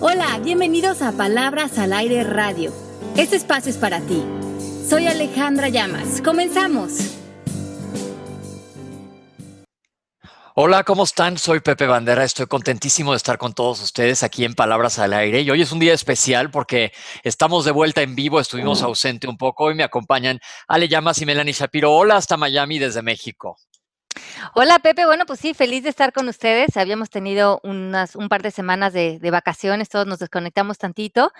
Hola, bienvenidos a Palabras al Aire Radio. Este espacio es para ti. Soy Alejandra Llamas. Comenzamos. Hola, ¿cómo están? Soy Pepe Bandera. Estoy contentísimo de estar con todos ustedes aquí en Palabras al Aire. Y hoy es un día especial porque estamos de vuelta en vivo. Estuvimos ausente un poco. Hoy me acompañan Ale Llamas y Melanie Shapiro. Hola hasta Miami desde México. Hola Pepe, bueno pues sí, feliz de estar con ustedes. Habíamos tenido unas, un par de semanas de, vacaciones, todos nos desconectamos tantito,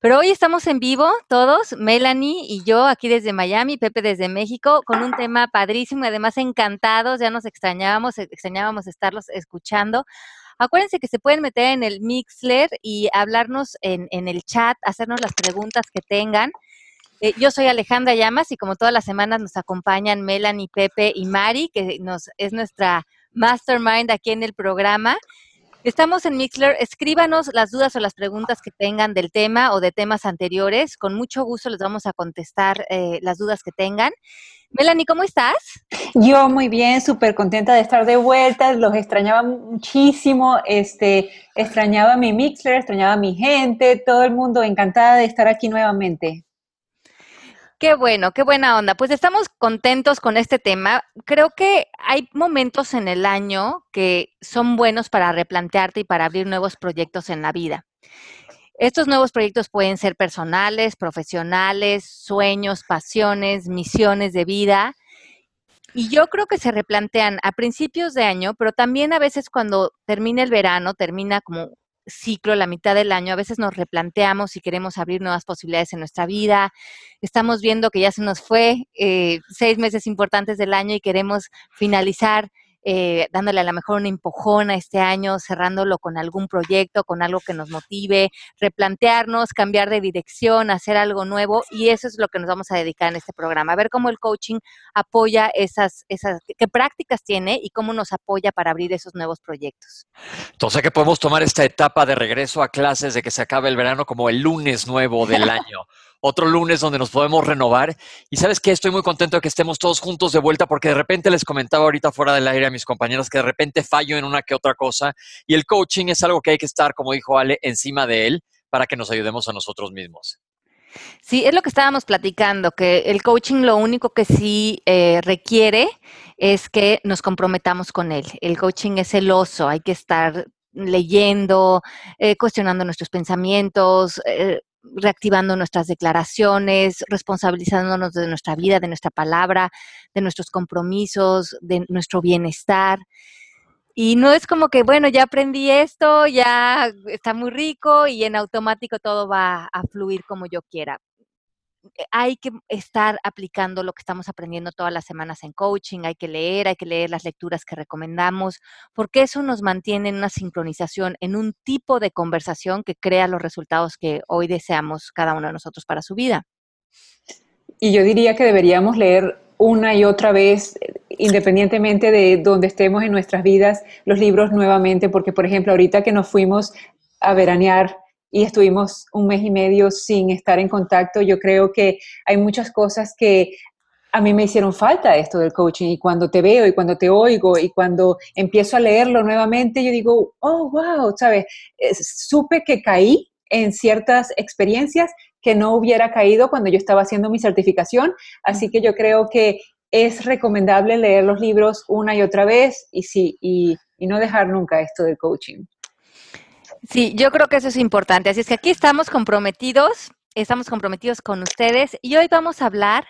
pero hoy estamos en vivo todos, Melanie y yo aquí desde Miami, Pepe desde México, con un tema padrísimo y además encantados, ya nos extrañábamos, extrañábamos estarlos escuchando. Acuérdense que se pueden meter en el Mixler y hablarnos en, en el chat, hacernos las preguntas que tengan. Eh, yo soy Alejandra Llamas y como todas las semanas nos acompañan Melanie, Pepe y Mari, que nos, es nuestra mastermind aquí en el programa. Estamos en Mixler. Escríbanos las dudas o las preguntas que tengan del tema o de temas anteriores. Con mucho gusto les vamos a contestar eh, las dudas que tengan. Melanie, ¿cómo estás? Yo muy bien, súper contenta de estar de vuelta. Los extrañaba muchísimo. Este, extrañaba mi Mixler, extrañaba mi gente, todo el mundo. Encantada de estar aquí nuevamente. Qué bueno, qué buena onda. Pues estamos contentos con este tema. Creo que hay momentos en el año que son buenos para replantearte y para abrir nuevos proyectos en la vida. Estos nuevos proyectos pueden ser personales, profesionales, sueños, pasiones, misiones de vida. Y yo creo que se replantean a principios de año, pero también a veces cuando termina el verano, termina como ciclo, la mitad del año, a veces nos replanteamos si queremos abrir nuevas posibilidades en nuestra vida. Estamos viendo que ya se nos fue eh, seis meses importantes del año y queremos finalizar eh, dándole a lo mejor una empujona este año, cerrándolo con algún proyecto, con algo que nos motive, replantearnos, cambiar de dirección, hacer algo nuevo y eso es lo que nos vamos a dedicar en este programa, a ver cómo el coaching apoya esas, esas, qué prácticas tiene y cómo nos apoya para abrir esos nuevos proyectos. Entonces que podemos tomar esta etapa de regreso a clases de que se acabe el verano como el lunes nuevo del año otro lunes donde nos podemos renovar. Y sabes que estoy muy contento de que estemos todos juntos de vuelta porque de repente les comentaba ahorita fuera del aire a mis compañeros que de repente fallo en una que otra cosa y el coaching es algo que hay que estar, como dijo Ale, encima de él para que nos ayudemos a nosotros mismos. Sí, es lo que estábamos platicando, que el coaching lo único que sí eh, requiere es que nos comprometamos con él. El coaching es celoso, hay que estar leyendo, eh, cuestionando nuestros pensamientos, eh, reactivando nuestras declaraciones, responsabilizándonos de nuestra vida, de nuestra palabra, de nuestros compromisos, de nuestro bienestar. Y no es como que, bueno, ya aprendí esto, ya está muy rico y en automático todo va a fluir como yo quiera. Eh, hay que estar aplicando lo que estamos aprendiendo todas las semanas en coaching, hay que leer, hay que leer las lecturas que recomendamos, porque eso nos mantiene en una sincronización, en un tipo de conversación que crea los resultados que hoy deseamos cada uno de nosotros para su vida. Y yo diría que deberíamos leer una y otra vez, independientemente de donde estemos en nuestras vidas, los libros nuevamente, porque por ejemplo, ahorita que nos fuimos a veranear y estuvimos un mes y medio sin estar en contacto, yo creo que hay muchas cosas que a mí me hicieron falta esto del coaching y cuando te veo y cuando te oigo y cuando empiezo a leerlo nuevamente, yo digo, oh, wow, ¿sabes? supe que caí en ciertas experiencias que no hubiera caído cuando yo estaba haciendo mi certificación, así que yo creo que es recomendable leer los libros una y otra vez y, sí, y, no dejar nunca esto del coaching. Sí, yo creo que eso es importante. Así es que aquí estamos comprometidos, estamos comprometidos con ustedes y hoy vamos a hablar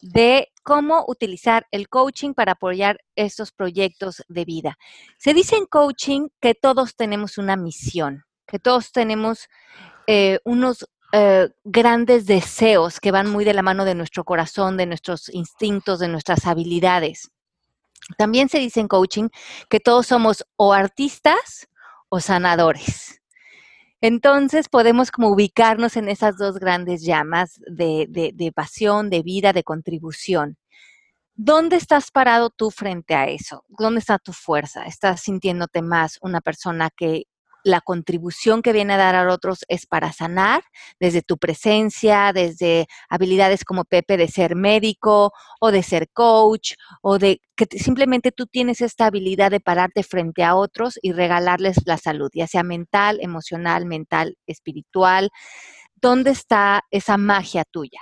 de cómo utilizar el coaching para apoyar estos proyectos de vida. Se dice en coaching que todos tenemos una misión, que todos tenemos eh, unos eh, grandes deseos que van muy de la mano de nuestro corazón, de nuestros instintos, de nuestras habilidades. También se dice en coaching que todos somos o artistas o sanadores. Entonces podemos como ubicarnos en esas dos grandes llamas de, de, pasión, de vida, de contribución. ¿Dónde estás parado tú frente a eso? ¿Dónde está tu fuerza? ¿Estás sintiéndote más una persona que la contribución que viene a dar a otros es para sanar, desde tu presencia, desde habilidades como Pepe de ser médico o de ser coach o de que simplemente tú tienes esta habilidad de pararte frente a otros y regalarles la salud, ya sea mental, emocional, mental, espiritual. ¿Dónde está esa magia tuya?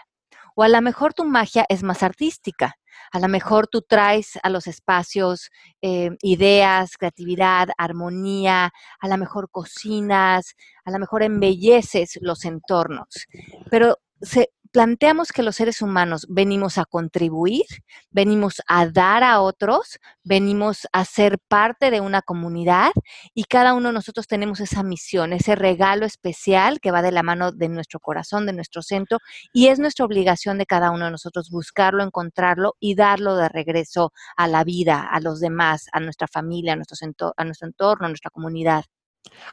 O a lo mejor tu magia es más artística a lo mejor tú traes a los espacios eh, ideas, creatividad, armonía, a lo mejor cocinas, a lo mejor embelleces los entornos, pero se, planteamos que los seres humanos venimos a contribuir, venimos a dar a otros, venimos a ser parte de una comunidad y cada uno de nosotros tenemos esa misión, ese regalo especial que va de la mano de nuestro corazón, de nuestro centro y es nuestra obligación de cada uno de nosotros buscarlo, encontrarlo y darlo de regreso a la vida, a los demás, a nuestra familia, a nuestro, entorno, a nuestra comunidad.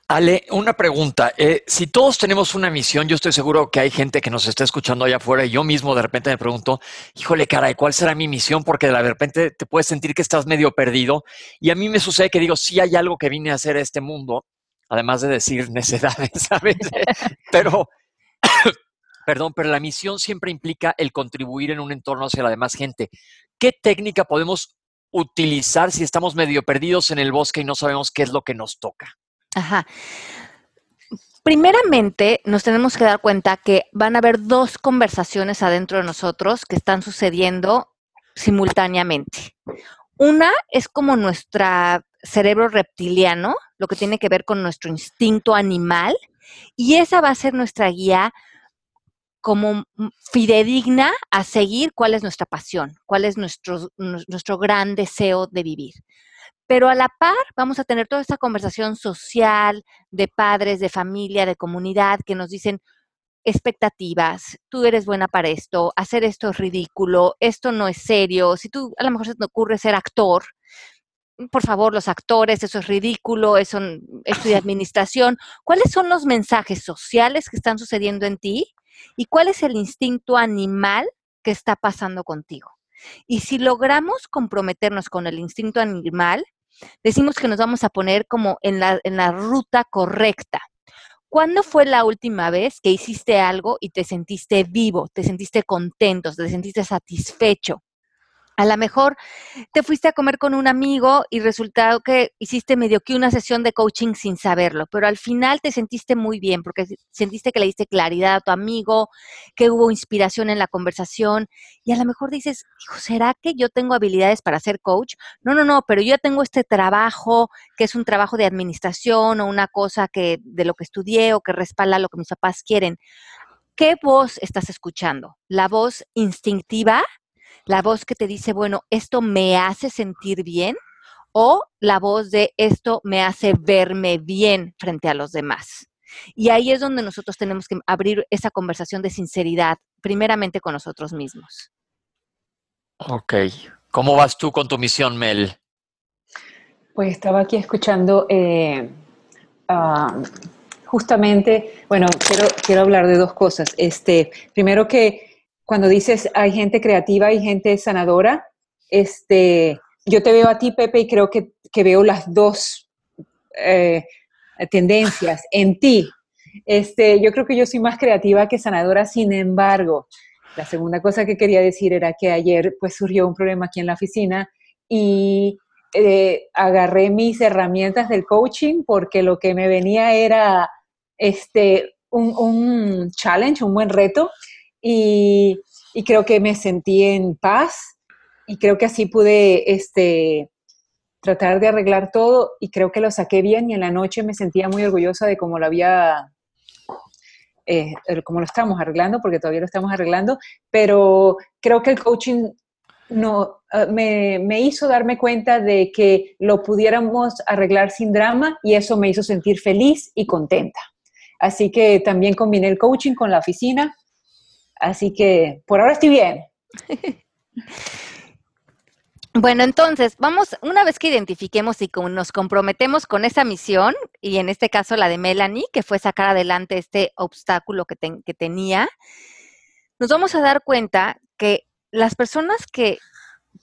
Ale, una pregunta. Eh, si todos tenemos una misión, yo estoy seguro que hay gente que nos está escuchando allá afuera y yo mismo de repente me pregunto, híjole, caray, ¿cuál será mi misión? Porque de repente te puedes sentir que estás medio perdido. Y a mí me sucede que digo, sí hay algo que vine a hacer a este mundo, además de decir necedades, ¿sabes? pero, perdón, pero la misión siempre implica el contribuir en un entorno hacia la demás gente. ¿Qué técnica podemos utilizar si estamos medio perdidos en el bosque y no sabemos qué es lo que nos toca? Ajá. Primeramente, nos tenemos que dar cuenta que van a haber dos conversaciones adentro de nosotros que están sucediendo simultáneamente. Una es como nuestro cerebro reptiliano, lo que tiene que ver con nuestro instinto animal, y esa va a ser nuestra guía como fidedigna a seguir cuál es nuestra pasión, cuál es nuestro, nuestro gran deseo de vivir. Pero a la par vamos a tener toda esta conversación social de padres, de familia, de comunidad que nos dicen expectativas, tú eres buena para esto, hacer esto es ridículo, esto no es serio, si tú a lo mejor se te ocurre ser actor, por favor, los actores, eso es ridículo, eso es de administración. ¿Cuáles son los mensajes sociales que están sucediendo en ti? ¿Y cuál es el instinto animal que está pasando contigo? Y si logramos comprometernos con el instinto animal, decimos que nos vamos a poner como en la, en la ruta correcta. ¿Cuándo fue la última vez que hiciste algo y te sentiste vivo, te sentiste contento, te sentiste satisfecho? A lo mejor te fuiste a comer con un amigo y resultado que hiciste medio que una sesión de coaching sin saberlo, pero al final te sentiste muy bien porque sentiste que le diste claridad a tu amigo, que hubo inspiración en la conversación y a lo mejor dices, hijo, ¿será que yo tengo habilidades para ser coach? No, no, no, pero yo tengo este trabajo que es un trabajo de administración o una cosa que de lo que estudié o que respalda lo que mis papás quieren. ¿Qué voz estás escuchando? ¿La voz instintiva? La voz que te dice, bueno, esto me hace sentir bien, o la voz de esto me hace verme bien frente a los demás. Y ahí es donde nosotros tenemos que abrir esa conversación de sinceridad, primeramente con nosotros mismos. Ok. ¿Cómo vas tú con tu misión, Mel? Pues estaba aquí escuchando eh, ah, justamente, bueno, quiero, quiero hablar de dos cosas. Este, primero que cuando dices hay gente creativa y gente sanadora, este, yo te veo a ti, Pepe, y creo que, veo las dos eh, tendencias en ti. Este, yo creo que yo soy más creativa que sanadora, sin embargo, la segunda cosa que quería decir era que ayer pues surgió un problema aquí en la oficina y eh, agarré mis herramientas del coaching porque lo que me venía era este, un, un challenge, un buen reto y, creo que me sentí en paz y creo que así pude este, tratar de arreglar todo y creo que lo saqué bien y en la noche me sentía muy orgullosa de cómo lo había, eh, cómo lo estamos arreglando, porque todavía lo estamos arreglando, pero creo que el coaching no, ah, me, me, hizo darme cuenta de que lo pudiéramos arreglar sin drama y eso me hizo sentir feliz y contenta. Así que también combiné el coaching con la oficina Así que por ahora estoy bien. Bueno, entonces, vamos, una vez que identifiquemos y nos comprometemos con esa misión, y en este caso la de Melanie, que fue sacar adelante este obstáculo que, tenía, nos vamos a dar cuenta que las personas que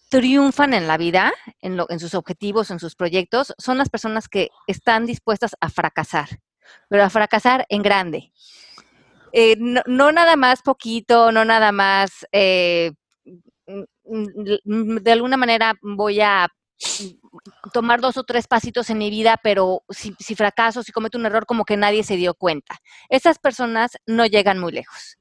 triunfan en la vida, en, lo, en sus objetivos, en sus proyectos, son las personas que están dispuestas a fracasar, pero a fracasar en grande. Eh, no, no, nada más poquito, no nada más, eh, de alguna manera voy a tomar dos o tres pasitos en mi vida, pero si, si, fracaso, si cometo un error, como que nadie se dio cuenta. Esas personas no llegan muy lejos.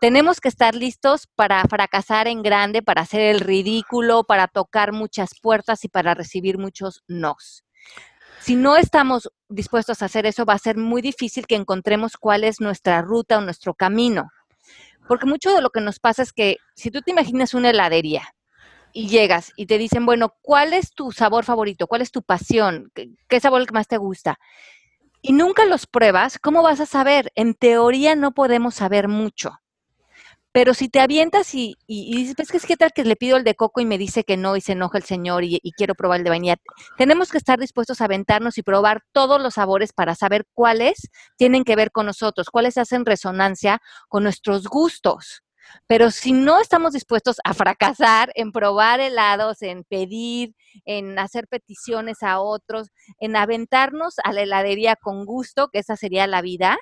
Tenemos que estar listos para fracasar en grande, para hacer el ridículo, para tocar muchas puertas y para recibir muchos nos. Si no estamos dispuestos a hacer eso, va a ser muy difícil que encontremos cuál es nuestra ruta o nuestro camino. Porque mucho de lo que nos pasa es que si tú te imaginas una heladería y llegas y te dicen, bueno, ¿cuál es tu sabor favorito? ¿Cuál es tu pasión? ¿Qué, sabor el que más te gusta? Y nunca los pruebas, ¿cómo vas a saber? En teoría no podemos saber mucho. Pero si te avientas y, y, y dices, pues, ¿qué tal que le pido el de coco y me dice que no y se enoja el señor y, y, quiero probar el de vainilla? Tenemos que estar dispuestos a aventarnos y probar todos los sabores para saber cuáles tienen que ver con nosotros, cuáles hacen resonancia con nuestros gustos. Pero si no estamos dispuestos a fracasar en probar helados, en pedir, en hacer peticiones a otros, en aventarnos a la heladería con gusto, que esa sería la vida,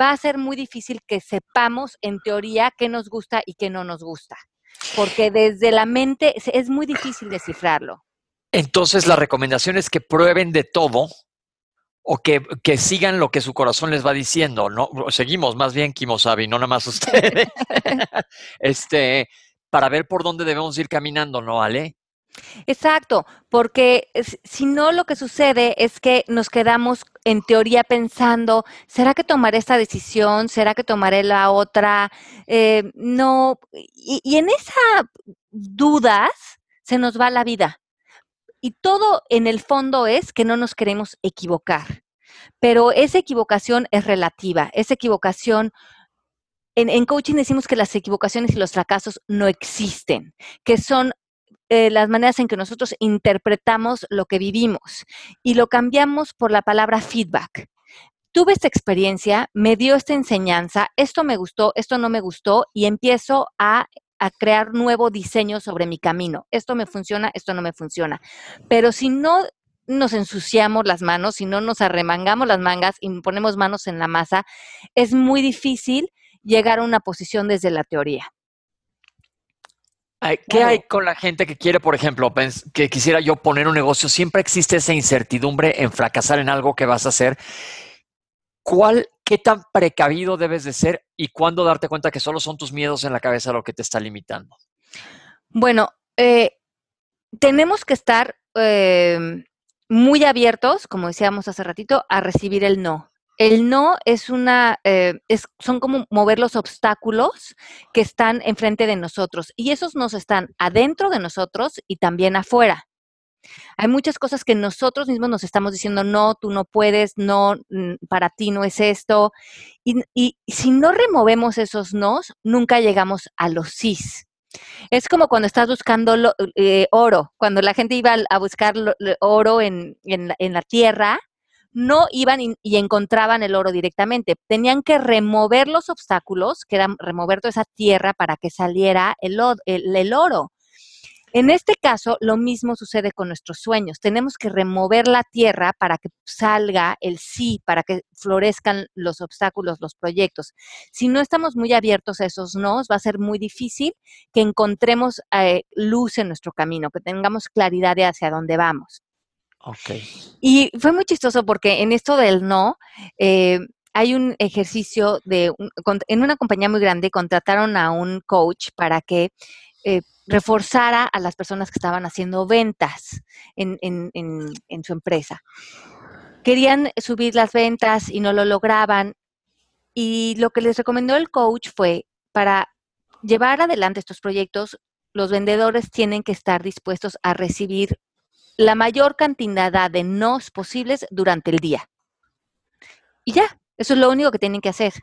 va a ser muy difícil que sepamos en teoría qué nos gusta y qué no nos gusta, porque desde la mente es muy difícil descifrarlo. Entonces la recomendación es que prueben de todo o que, que sigan lo que su corazón les va diciendo, ¿no? Seguimos más bien Kimosabi, no nada más ustedes. este, para ver por dónde debemos ir caminando, ¿no, Ale? Exacto, porque si no lo que sucede es que nos quedamos en teoría pensando, ¿será que tomaré esta decisión? ¿Será que tomaré la otra? Eh, no, y, en esas dudas se nos va la vida. Y todo en el fondo es que no nos queremos equivocar. Pero esa equivocación es relativa, esa equivocación en, en, coaching decimos que las equivocaciones y los fracasos no existen, que son eh, las maneras en que nosotros interpretamos lo que vivimos y lo cambiamos por la palabra feedback. Tuve esta experiencia, me dio esta enseñanza, esto me gustó, esto no me gustó y empiezo a a crear nuevo diseño sobre mi camino. Esto me funciona, esto no me funciona. Pero si no nos ensuciamos las manos, si no nos arremangamos las mangas y ponemos manos en la masa, es muy difícil llegar a una posición desde la teoría. ¿Qué hay con la gente que quiere, por ejemplo, que quisiera yo poner un negocio? Siempre existe esa incertidumbre en fracasar en algo que vas a hacer. ¿Cuál, qué tan precavido debes de ser y cuándo darte cuenta que solo son tus miedos en la cabeza lo que te está limitando? Bueno, eh, tenemos que estar eh, muy abiertos, como decíamos hace ratito, a recibir el no. El no es una, eh, es, son como mover los obstáculos que están enfrente de nosotros y esos nos están adentro de nosotros y también afuera. Hay muchas cosas que nosotros mismos nos estamos diciendo, no, tú no puedes, no, mm, para ti no es esto. Y, si no removemos esos nos, nunca llegamos a los sís. Es como cuando estás buscando eh, oro, cuando la gente iba a buscar oro en, en, en la tierra, no iban y, encontraban el oro directamente. Tenían que remover los obstáculos, que era remover toda esa tierra para que saliera el, el, oro. En este caso, lo mismo sucede con nuestros sueños. Tenemos que remover la tierra para que salga el sí, para que florezcan los obstáculos, los proyectos. Si no estamos muy abiertos a esos no, va a ser muy difícil que encontremos eh, luz en nuestro camino, que tengamos claridad de hacia dónde vamos. Okay. Y fue muy chistoso porque en esto del no, eh, hay un ejercicio de, un, en una compañía muy grande, contrataron a un coach para que eh, reforzara a las personas que estaban haciendo ventas en, en, en, en, su empresa. Querían subir las ventas y no lo lograban. Y lo que les recomendó el coach fue, para llevar adelante estos proyectos, los vendedores tienen que estar dispuestos a recibir la mayor cantidad de nos posibles durante el día. Y ya, eso es lo único que tienen que hacer.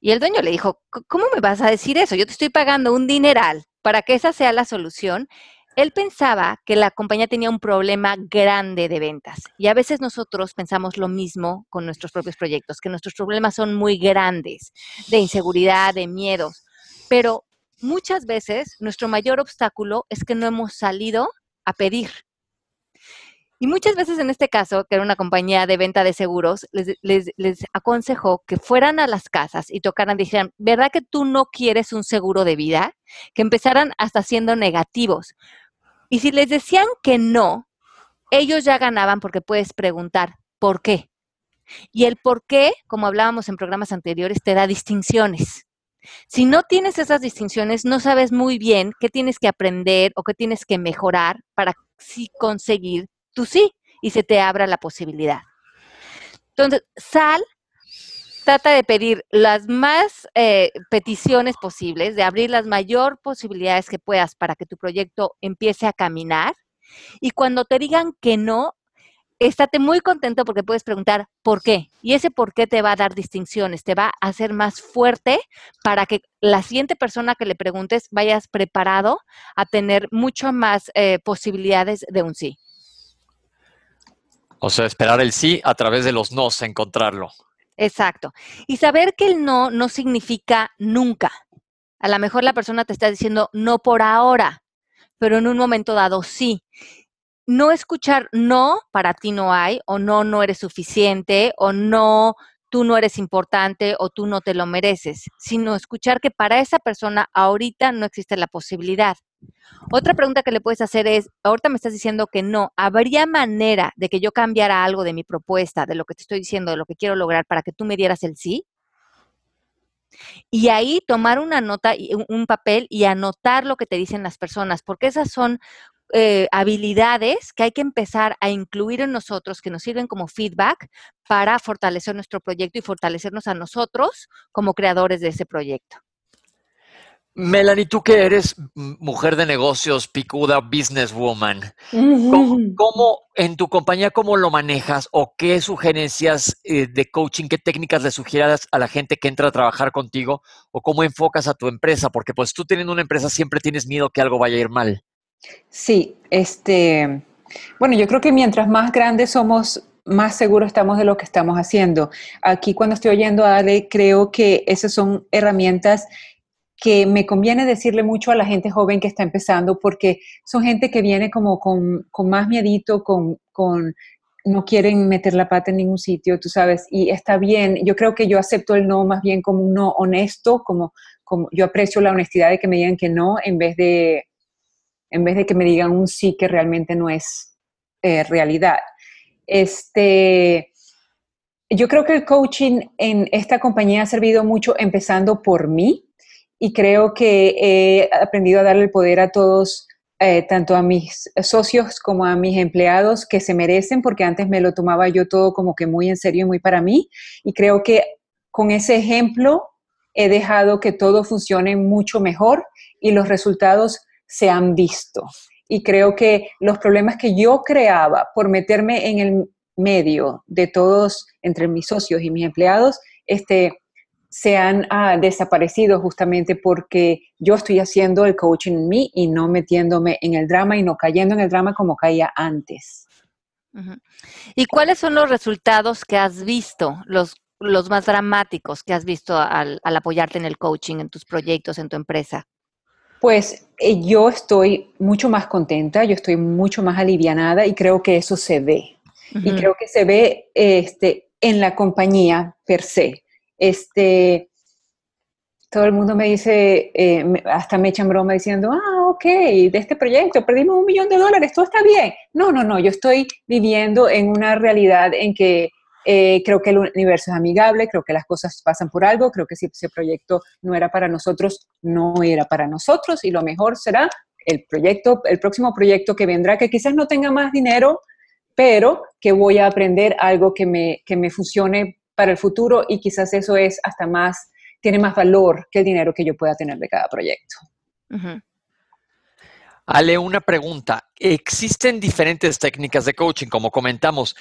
Y el dueño le dijo, ¿cómo me vas a decir eso? Yo te estoy pagando un dineral para que esa sea la solución. Él pensaba que la compañía tenía un problema grande de ventas. Y a veces nosotros pensamos lo mismo con nuestros propios proyectos, que nuestros problemas son muy grandes, de inseguridad, de miedos. Pero muchas veces nuestro mayor obstáculo es que no hemos salido a pedir. Y muchas veces en este caso, que era una compañía de venta de seguros, les, aconsejó que fueran a las casas y tocaran, dijeran, ¿verdad que tú no quieres un seguro de vida? Que empezaran hasta siendo negativos. Y si les decían que no, ellos ya ganaban porque puedes preguntar, ¿por qué? Y el por qué, como hablábamos en programas anteriores, te da distinciones. Si no tienes esas distinciones, no sabes muy bien qué tienes que aprender o qué tienes que mejorar para sí conseguir tu sí y se te abra la posibilidad. Entonces, sal, trata de pedir las más eh, peticiones posibles, de abrir las mayor posibilidades que puedas para que tu proyecto empiece a caminar. Y cuando te digan que no, estate muy contento porque puedes preguntar por qué. Y ese por qué te va a dar distinciones, te va a hacer más fuerte para que la siguiente persona que le preguntes vayas preparado a tener mucho más eh, posibilidades de un sí. O sea, esperar el sí a través de los nos, encontrarlo. Exacto. Y saber que el no no significa nunca. A lo mejor la persona te está diciendo no por ahora, pero en un momento dado sí no escuchar no, para ti no hay, o no, no eres suficiente, o no, tú no eres importante, o tú no te lo mereces, sino escuchar que para esa persona ahorita no existe la posibilidad. Otra pregunta que le puedes hacer es, ahorita me estás diciendo que no, ¿habría manera de que yo cambiara algo de mi propuesta, de lo que te estoy diciendo, de lo que quiero lograr para que tú me dieras el sí? Y ahí tomar una nota, un papel y anotar lo que te dicen las personas, porque esas son eh, habilidades que hay que empezar a incluir en nosotros, que nos sirven como feedback para fortalecer nuestro proyecto y fortalecernos a nosotros como creadores de ese proyecto. Melanie, tú que eres mujer de negocios, picuda, businesswoman, ¿cómo, en tu compañía cómo lo manejas o qué sugerencias eh, de coaching, qué técnicas le sugieras a la gente que entra a trabajar contigo o cómo enfocas a tu empresa? Porque pues tú teniendo una empresa siempre tienes miedo que algo vaya a ir mal. Sí, este, bueno, yo creo que mientras más grandes somos, más seguros estamos de lo que estamos haciendo. Aquí cuando estoy oyendo a Ale, creo que esas son herramientas que me conviene decirle mucho a la gente joven que está empezando, porque son gente que viene como con, más miedito, con, con, no quieren meter la pata en ningún sitio, tú sabes, y está bien. Yo creo que yo acepto el no más bien como un no honesto, como, como yo aprecio la honestidad de que me digan que no, en vez de en vez de que me digan un sí que realmente no es eh, realidad. Este, yo creo que el coaching en esta compañía ha servido mucho empezando por mí y creo que he aprendido a darle el poder a todos, eh, tanto a mis socios como a mis empleados que se merecen, porque antes me lo tomaba yo todo como que muy en serio y muy para mí. Y creo que con ese ejemplo he dejado que todo funcione mucho mejor y los resultados se han visto. Y creo que los problemas que yo creaba por meterme en el medio de todos, entre mis socios y mis empleados, este, se han ah, desaparecido justamente porque yo estoy haciendo el coaching en mí y no metiéndome en el drama y no cayendo en el drama como caía antes. ¿Y cuáles son los resultados que has visto, los, los más dramáticos que has visto al apoyarte en el coaching, en tus proyectos, en tu empresa? Pues eh, yo estoy mucho más contenta, yo estoy mucho más alivianada y creo que eso se ve. Y creo que se ve este, en la compañía per se. Este, todo el mundo me dice, eh, hasta me echan broma diciendo, ah, ok, de este proyecto perdimos un millón de dólares, todo está bien. No, no, no, yo estoy viviendo en una realidad en que eh, creo que el universo es amigable, creo que las cosas pasan por algo, creo que si ese proyecto no era para nosotros, no era para nosotros y lo mejor será el proyecto, el próximo proyecto que vendrá, que quizás no tenga más dinero, pero que voy a aprender algo que me, que me funcione para el futuro y quizás eso es hasta más, tiene más valor que el dinero que yo pueda tener de cada proyecto. Ale, una pregunta. Existen diferentes técnicas de coaching, como comentamos,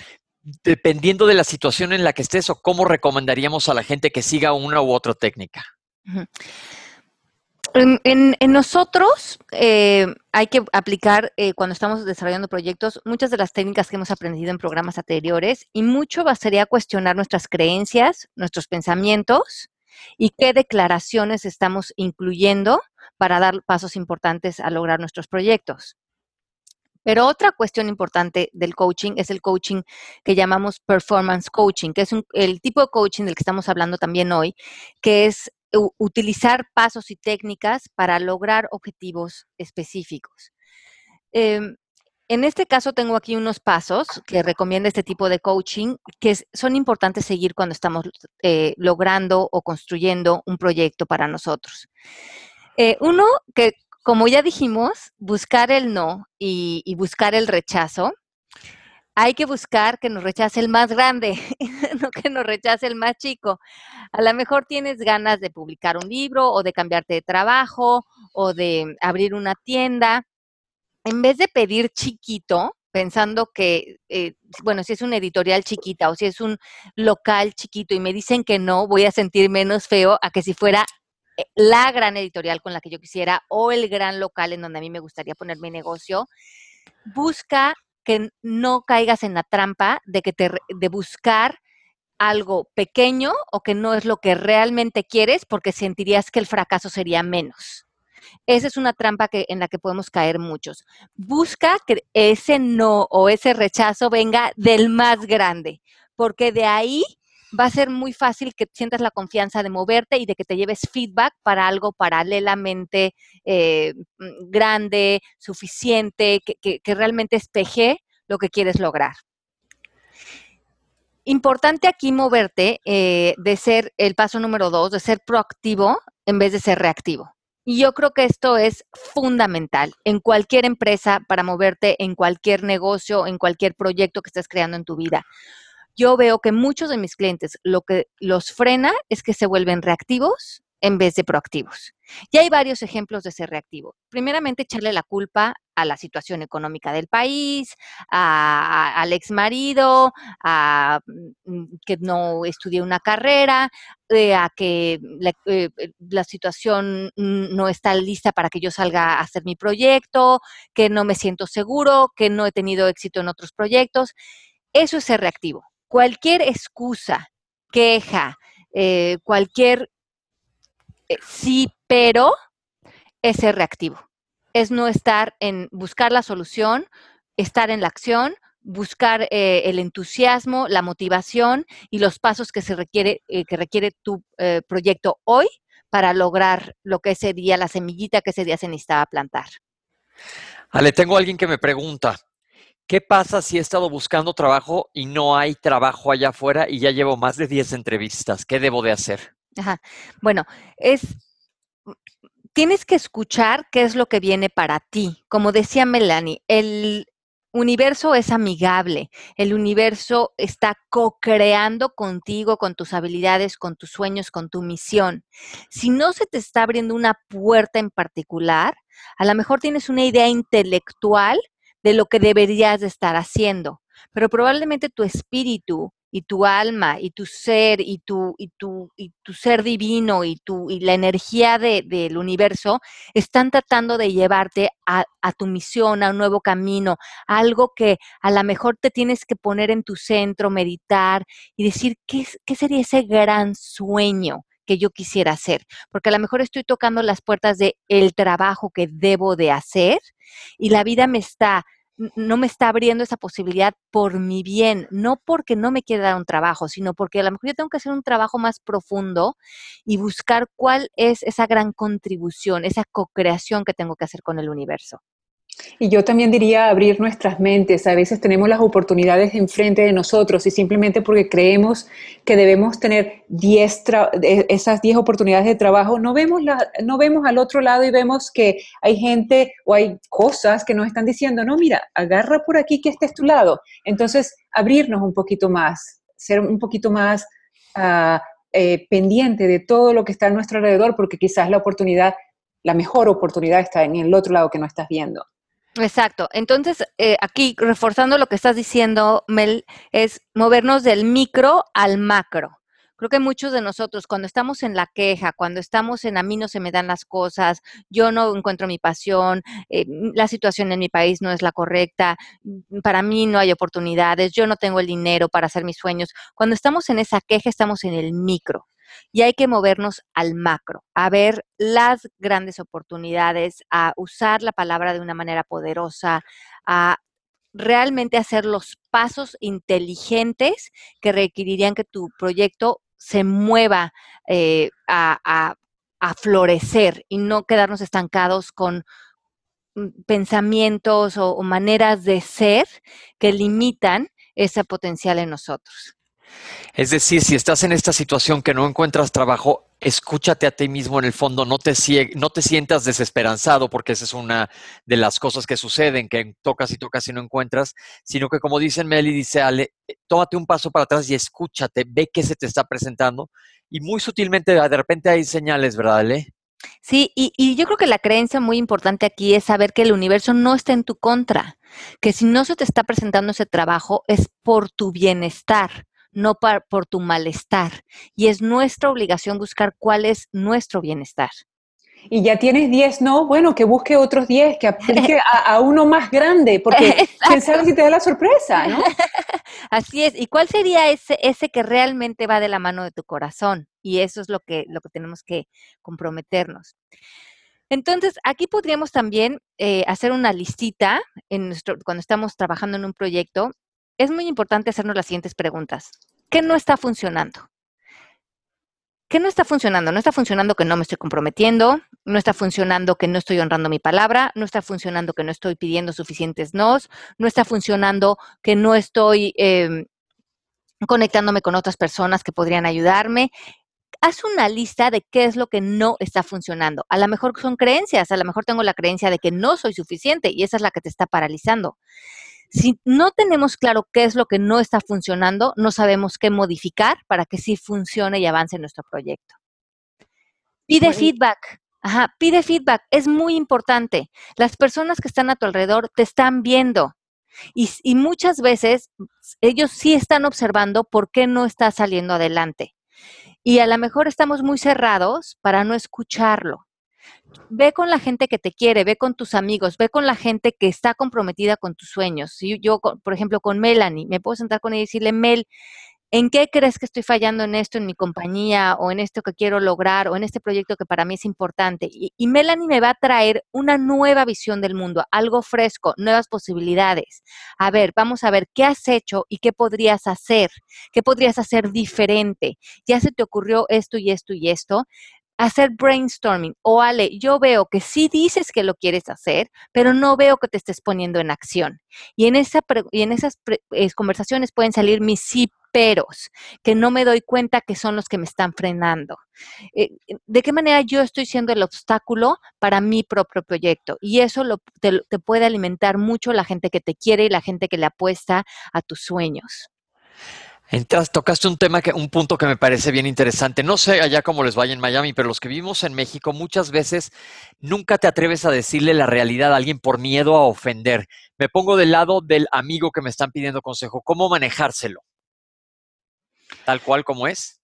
dependiendo de la situación en la que estés o cómo recomendaríamos a la gente que siga una u otra técnica? En, nosotros eh, hay que aplicar, eh, cuando estamos desarrollando proyectos, muchas de las técnicas que hemos aprendido en programas anteriores y mucho sería cuestionar nuestras creencias, nuestros pensamientos y qué declaraciones estamos incluyendo para dar pasos importantes a lograr nuestros proyectos. Pero otra cuestión importante del coaching es el coaching que llamamos performance coaching, que es el tipo de coaching del que estamos hablando también hoy, que es utilizar pasos y técnicas para lograr objetivos específicos. Em, en este caso tengo aquí unos pasos que recomienda este tipo de coaching que son importantes seguir cuando estamos eh, logrando o construyendo un proyecto para nosotros. Eh, uno, que como ya dijimos, buscar el no y, buscar el rechazo. Hay que buscar que nos rechace el más grande, no que nos rechace el más chico. A lo mejor tienes ganas de publicar un libro o de cambiarte de trabajo o de abrir una tienda. En vez de pedir chiquito, pensando que, eh, bueno, si es una editorial chiquita o si es un local chiquito y me dicen que no, voy a sentir menos feo a que si fuera eh, la gran editorial con la que yo quisiera o el gran local en donde a mí me gustaría poner mi negocio, busca que no caigas en la trampa de que te de buscar algo pequeño o que no es lo que realmente quieres porque sentirías que el fracaso sería menos. Esa es una trampa que, en la que podemos caer muchos. Busca que ese no o ese rechazo venga del más grande, porque de ahí va a ser muy fácil que sientas la confianza de moverte y de que te lleves feedback para algo paralelamente eh, mm, grande, suficiente, que, realmente espeje lo que quieres lograr. Importante aquí moverte eh, de ser el paso número dos, de ser proactivo en vez de ser reactivo. Y yo creo que esto es fundamental en cualquier empresa para moverte en cualquier negocio, en cualquier proyecto que estés creando en tu vida yo veo que muchos de mis clientes lo que los frena es que se vuelven reactivos en vez de proactivos. Y hay varios ejemplos de ser reactivo. Primeramente, echarle la culpa a la situación económica del país, al ex marido, a mm, que no estudié una carrera, eh, a que eh, la, situación no está lista para que yo salga a hacer mi proyecto, que no me siento seguro, que no he tenido éxito en otros proyectos. Eso es ser reactivo cualquier excusa, queja, eh, cualquier eh, sí, pero es ser reactivo. Es no estar en buscar la solución, estar en la acción, buscar eh, el entusiasmo, la motivación y los pasos que se requiere, que requiere tu proyecto hoy para lograr lo que ese día, la semillita que ese día se necesitaba plantar. Ale, tengo alguien que me pregunta, ¿Qué pasa si he estado buscando trabajo y no hay trabajo allá afuera y ya llevo más de 10 entrevistas? ¿Qué debo de hacer? Ajá. Bueno, es tienes que escuchar qué es lo que viene para ti. Como decía Melanie, el universo es amigable, el universo está co-creando contigo, con tus habilidades, con tus sueños, con tu misión. Si no se te está abriendo una puerta en particular, a lo mejor tienes una idea intelectual de lo que deberías de estar haciendo. Pero probablemente tu espíritu y tu alma y tu ser y tu, y tu, y tu ser divino y, tu, y la energía del universo están tratando de llevarte a, tu misión, a un nuevo camino, algo que a lo mejor te tienes que poner en tu centro, meditar y decir, ¿qué, qué sería ese gran sueño? que yo quisiera hacer, porque a lo mejor estoy tocando las puertas de el trabajo que debo de hacer y la vida me está no me está abriendo esa posibilidad por mi bien, no porque no me quiera dar un trabajo, sino porque a lo mejor yo tengo que hacer un trabajo más profundo y buscar cuál es esa gran contribución, esa co-creación que tengo que hacer con el universo. Y yo también diría abrir nuestras mentes. A veces tenemos las oportunidades enfrente de nosotros y simplemente porque creemos que debemos tener diez esas 10 oportunidades de trabajo, no vemos, la, no vemos al otro lado y vemos que hay gente o hay cosas que nos están diciendo, no, mira, agarra por aquí que este es tu lado. Entonces, abrirnos un poquito más, ser un poquito más uh, pendiente de todo lo que está a nuestro alrededor, porque quizás la oportunidad, la mejor oportunidad está en el otro lado que no estás viendo. Exacto. Entonces, eh, aquí reforzando lo que estás diciendo, Mel, es movernos del micro al macro. Creo que muchos de nosotros, cuando estamos en la queja, cuando estamos en a mí no se me dan las cosas, yo no encuentro mi pasión, eh, la situación en mi país no es la correcta, para mí no hay oportunidades, yo no tengo el dinero para hacer mis sueños. Cuando estamos en esa queja, estamos en el micro. Y hay que movernos al macro, a ver las grandes oportunidades, a usar la palabra de una manera poderosa, a realmente hacer los pasos inteligentes que requerirían que tu proyecto se mueva eh, a, florecer y no quedarnos estancados con mm, pensamientos o maneras de ser que limitan ese potencial en nosotros. Es decir, si estás en esta situación que no encuentras trabajo, escúchate a ti mismo en el fondo, no te, sientas desesperanzado, porque esa es una de las cosas que suceden, que tocas y tocas y no encuentras, sino que como dicen Mel y dice Ale, tómate un paso para atrás y escúchate, ve qué se te está presentando y muy sutilmente de repente hay señales, ¿verdad Ale? Sí, y, yo creo que la creencia muy importante aquí es saber que el universo no está en tu contra, que si no se te está presentando ese trabajo es por tu bienestar no por tu malestar. Y es nuestra obligación buscar cuál es nuestro bienestar. Y ya tienes 10 no, bueno, que busque otros 10, que aplique a, uno más grande, porque quién sabe si te da la sorpresa, ¿no? Así es. ¿Y cuál sería ese, ese que realmente va de la mano de tu corazón? Y eso es lo que, lo que tenemos que comprometernos. Entonces, aquí podríamos también eh, hacer una listita en nuestro, cuando estamos trabajando en un proyecto es muy importante hacernos las siguientes preguntas. ¿Qué no está funcionando? ¿Qué no está funcionando? No está funcionando que no me estoy comprometiendo, no está funcionando que no estoy honrando mi palabra, no está funcionando que no estoy pidiendo suficientes nos, no está funcionando que no estoy em, conectándome con otras personas que podrían ayudarme. Haz una lista de qué es lo que no está funcionando. A lo mejor son creencias, a lo mejor tengo la creencia de que no soy suficiente y esa es la que te está paralizando. Si no tenemos claro qué es lo que no está funcionando, no sabemos qué modificar para que sí funcione y avance nuestro proyecto. Pide feedback. Ajá, pide feedback. Es muy importante. Las personas que están a tu alrededor te están viendo. Y, y muchas veces ellos sí están observando por qué no está saliendo adelante. Y a lo mejor estamos muy cerrados para no escucharlo ve con la gente que te quiere, ve con tus amigos, ve con la gente que está comprometida con tus sueños. Si yo, por ejemplo, con Melanie, me puedo sentar con ella y decirle, Mel, ¿en qué crees que estoy fallando en esto, en mi compañía, o en esto que quiero lograr, o en este proyecto que para mí es importante? Y, y Melanie me va a traer una nueva visión del mundo, algo fresco, nuevas posibilidades. A ver, vamos a ver qué has hecho y qué podrías hacer, qué podrías hacer diferente. Ya se te ocurrió esto y esto y esto hacer brainstorming. O Ale, yo veo que sí dices que lo quieres hacer, pero no veo que te estés poniendo en acción. Y en, esa y en esas conversaciones pueden salir mis sí peros, que no me doy cuenta que son los que me están frenando. Eh, ¿De qué manera yo estoy siendo el obstáculo para mi propio proyecto? Y eso te, te puede alimentar mucho la gente que te quiere y la gente que le apuesta a tus sueños. Entras, tocaste un tema que, un punto que me parece bien interesante. No sé allá cómo les vaya en Miami, pero los que vivimos en México muchas veces nunca te atreves a decirle la realidad a alguien por miedo a ofender. Me pongo del lado del amigo que me están pidiendo consejo. ¿Cómo manejárselo? Tal cual como es.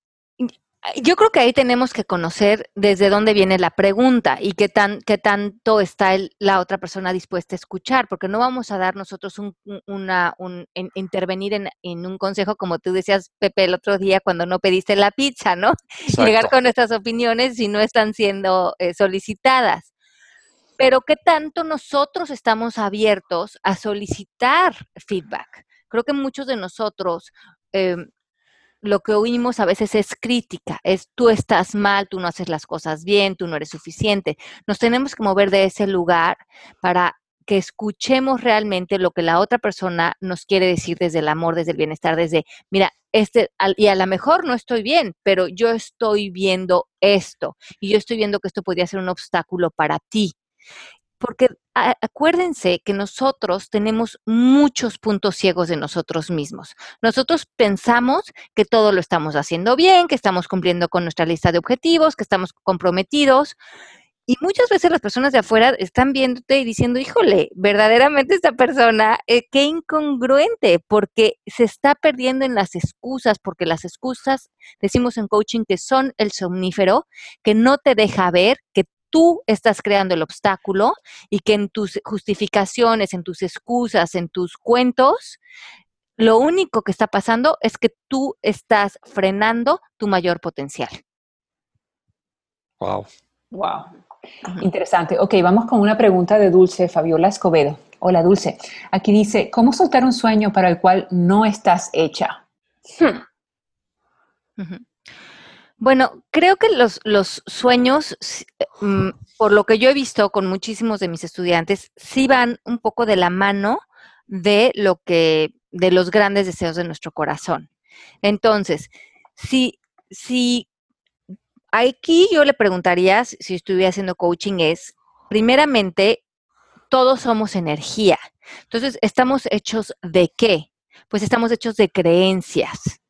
Yo creo que ahí tenemos que conocer desde dónde viene la pregunta y qué, tan, qué tanto está la otra persona dispuesta a escuchar, porque no vamos a dar nosotros un, una, un, intervenir en, un consejo, como tú decías, Pepe, el otro día cuando no pediste la pizza, ¿no? Llegar con nuestras opiniones si no están siendo eh, solicitadas. Pero qué tanto nosotros estamos abiertos a solicitar feedback. Creo que muchos de nosotros em, lo que oímos a veces es crítica, es tú estás mal, tú no haces las cosas bien, tú no eres suficiente. Nos tenemos que mover de ese lugar para que escuchemos realmente lo que la otra persona nos quiere decir desde el amor, desde el bienestar, desde, mira, este, y a lo mejor no estoy bien, pero yo estoy viendo esto y yo estoy viendo que esto podría ser un obstáculo para ti. Porque acuérdense que nosotros tenemos muchos puntos ciegos de nosotros mismos. Nosotros pensamos que todo lo estamos haciendo bien, que estamos cumpliendo con nuestra lista de objetivos, que estamos comprometidos. Y muchas veces las personas de afuera están viéndote y diciendo, híjole, verdaderamente esta persona, eh, qué incongruente, porque se está perdiendo en las excusas, porque las excusas, decimos en coaching, que son el somnífero, que no te deja ver que tú estás creando el obstáculo y que en tus justificaciones, en tus excusas, en tus cuentos, lo único que está pasando es que tú estás frenando tu mayor potencial. Wow. Wow. Interesante. Ok, vamos con una pregunta de Dulce Fabiola Escobedo. Hola, Dulce. Aquí dice, ¿cómo soltar un sueño para el cual no estás hecha? Ujú. Bueno, creo que los, los sueños, eh, mm, por lo que yo he visto con muchísimos de mis estudiantes, sí van un poco de la mano de lo que, de los grandes deseos de nuestro corazón. Entonces, si, si aquí yo le preguntaría, si estuviera haciendo coaching, es, primeramente, todos somos energía. Entonces, ¿estamos hechos de qué? Pues estamos hechos de creencias.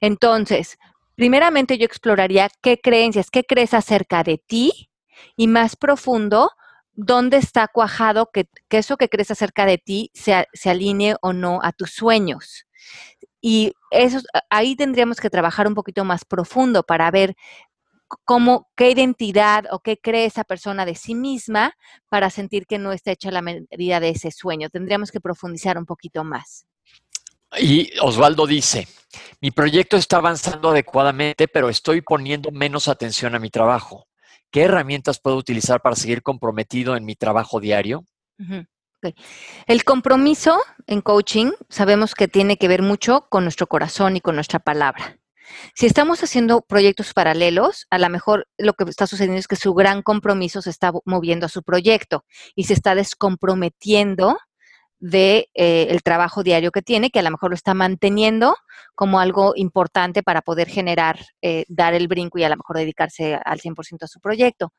Entonces, primeramente yo exploraría qué creencias, qué crees acerca de ti y más profundo, dónde está cuajado que, eso que crees acerca de ti se, se alinee o no a tus sueños. Y eso, ahí tendríamos que trabajar un poquito más profundo para ver cómo, qué identidad o qué cree esa persona de sí misma para sentir que no está hecha la medida de ese sueño. Tendríamos que profundizar un poquito más. Y Osvaldo dice, mi proyecto está avanzando adecuadamente, pero estoy poniendo menos atención a mi trabajo. ¿Qué herramientas puedo utilizar para seguir comprometido en mi trabajo diario? El compromiso en coaching sabemos que tiene que ver mucho con nuestro corazón y con nuestra palabra. Si estamos haciendo proyectos paralelos, a lo mejor lo que está sucediendo es que su gran compromiso se está moviendo a su proyecto y se está descomprometiendo de eh, el trabajo diario que tiene, que a lo mejor lo está manteniendo como algo importante para poder generar, eh, dar el brinco y a lo mejor dedicarse al 100% a su proyecto.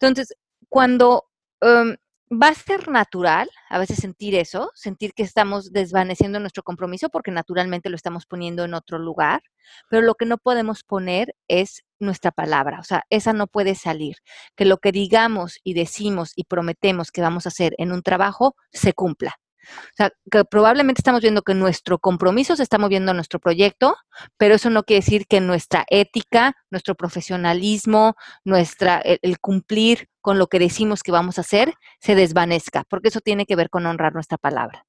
Entonces, cuando em, va a ser natural a veces sentir eso, sentir que estamos desvaneciendo nuestro compromiso porque naturalmente lo estamos poniendo en otro lugar, pero lo que no podemos poner es nuestra palabra, o sea, esa no puede salir, que lo que digamos y decimos y prometemos que vamos a hacer en un trabajo se cumpla. O sea, que probablemente estamos viendo que nuestro compromiso se está moviendo a nuestro proyecto, pero eso no quiere decir que nuestra ética, nuestro profesionalismo, nuestra, el, el cumplir con lo que decimos que vamos a hacer se desvanezca, porque eso tiene que ver con honrar nuestra palabra.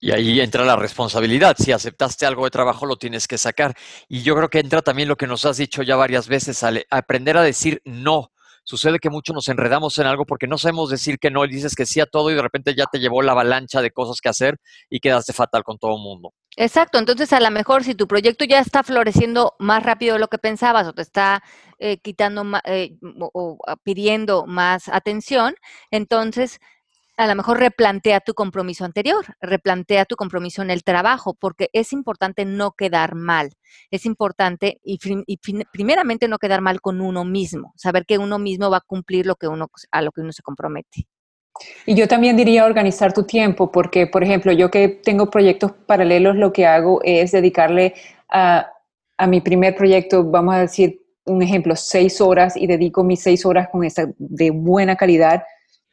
Y ahí entra la responsabilidad. Si aceptaste algo de trabajo, lo tienes que sacar. Y yo creo que entra también lo que nos has dicho ya varias veces, aprender a decir no. Sucede que mucho nos enredamos en algo porque no sabemos decir que no y dices que sí a todo y de repente ya te llevó la avalancha de cosas que hacer y quedaste fatal con todo el mundo. Exacto, entonces a lo mejor si tu proyecto ya está floreciendo más rápido de lo que pensabas o te está eh, quitando eh, o, ah, pidiendo más atención, entonces a lo mejor replantea tu compromiso anterior, replantea tu compromiso en el trabajo, porque es importante no quedar mal, es importante y, y primeramente no quedar mal con uno mismo, saber que uno mismo va a cumplir lo que uno, a lo que uno se compromete. Y yo también diría organizar tu tiempo, porque, por ejemplo, yo que tengo proyectos paralelos, lo que hago es dedicarle a, a mi primer proyecto, vamos a decir, un ejemplo, seis horas y dedico mis seis horas con esa de buena calidad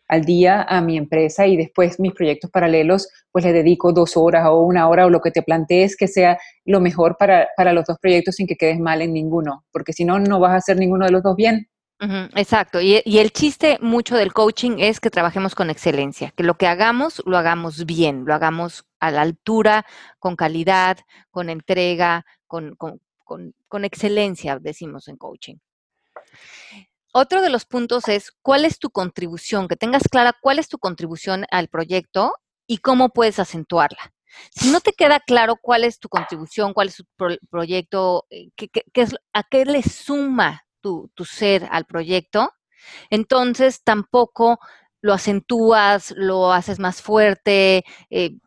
al día a mi empresa y después mis proyectos paralelos, pues le dedico dos horas o una hora o lo que te plantees que sea lo mejor para, para los dos proyectos sin que quedes mal en ninguno, porque si no, no vas a hacer ninguno de los dos bien. Exacto, y, el chiste mucho del coaching es que trabajemos con excelencia, que lo que hagamos lo hagamos bien, lo hagamos a la altura, con calidad, con entrega, con, con- con- con excelencia, decimos en coaching. Otro de los puntos es cuál es tu contribución, que tengas clara cuál es tu contribución al proyecto y cómo puedes acentuarla. Si no te queda claro cuál es tu contribución, cuál es tu pro- proyecto, eh, qué, qué- qué es, a qué le suma tu, ser al proyecto, entonces tampoco lo acentúas, lo haces más fuerte, eh,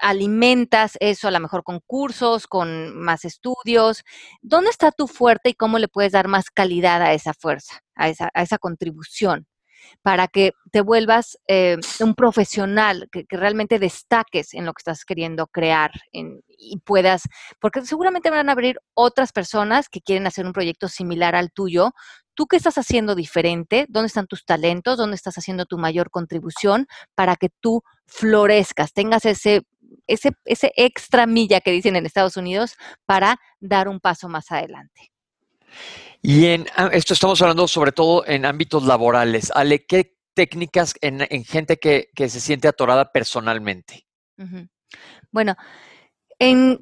alimentas eso a lo mejor con cursos, con más estudios. ¿Dónde está tu fuerte y cómo le puedes dar más calidad a esa fuerza, a esa, a esa contribución? Para que te vuelvas eh, un profesional, que, que, realmente destaques en lo que estás queriendo crear en, y puedas, porque seguramente van a abrir otras personas que quieren hacer un proyecto similar al tuyo. ¿Tú qué estás haciendo diferente? ¿Dónde están tus talentos? ¿Dónde estás haciendo tu mayor contribución para que tú florezcas, tengas ese, ese, ese extra milla que dicen en Estados Unidos para dar un paso más adelante? Y en esto estamos hablando sobre todo en ámbitos laborales. Ale, ¿qué técnicas en, en gente que, se siente atorada personalmente? Bueno,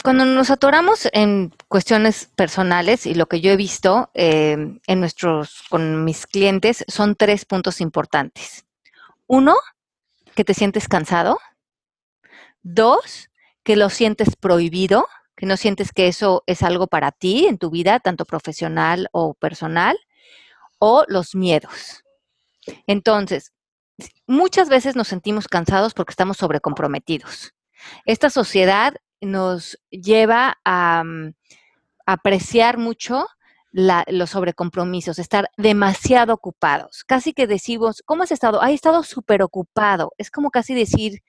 cuando nos atoramos en cuestiones personales y lo que yo he visto eh, en nuestros, con mis clientes son tres puntos importantes. Uno, que te sientes cansado. Dos, que lo sientes prohibido, que no sientes que eso es algo para ti en tu vida, tanto profesional o personal. O los miedos. Entonces, muchas veces nos sentimos cansados porque estamos sobrecomprometidos. Esta sociedad nos lleva a, mm, apreciar mucho los sobrecompromisos, estar demasiado ocupados. Casi que decimos, ¿cómo has estado? he estado súper ocupado. Es como casi decir,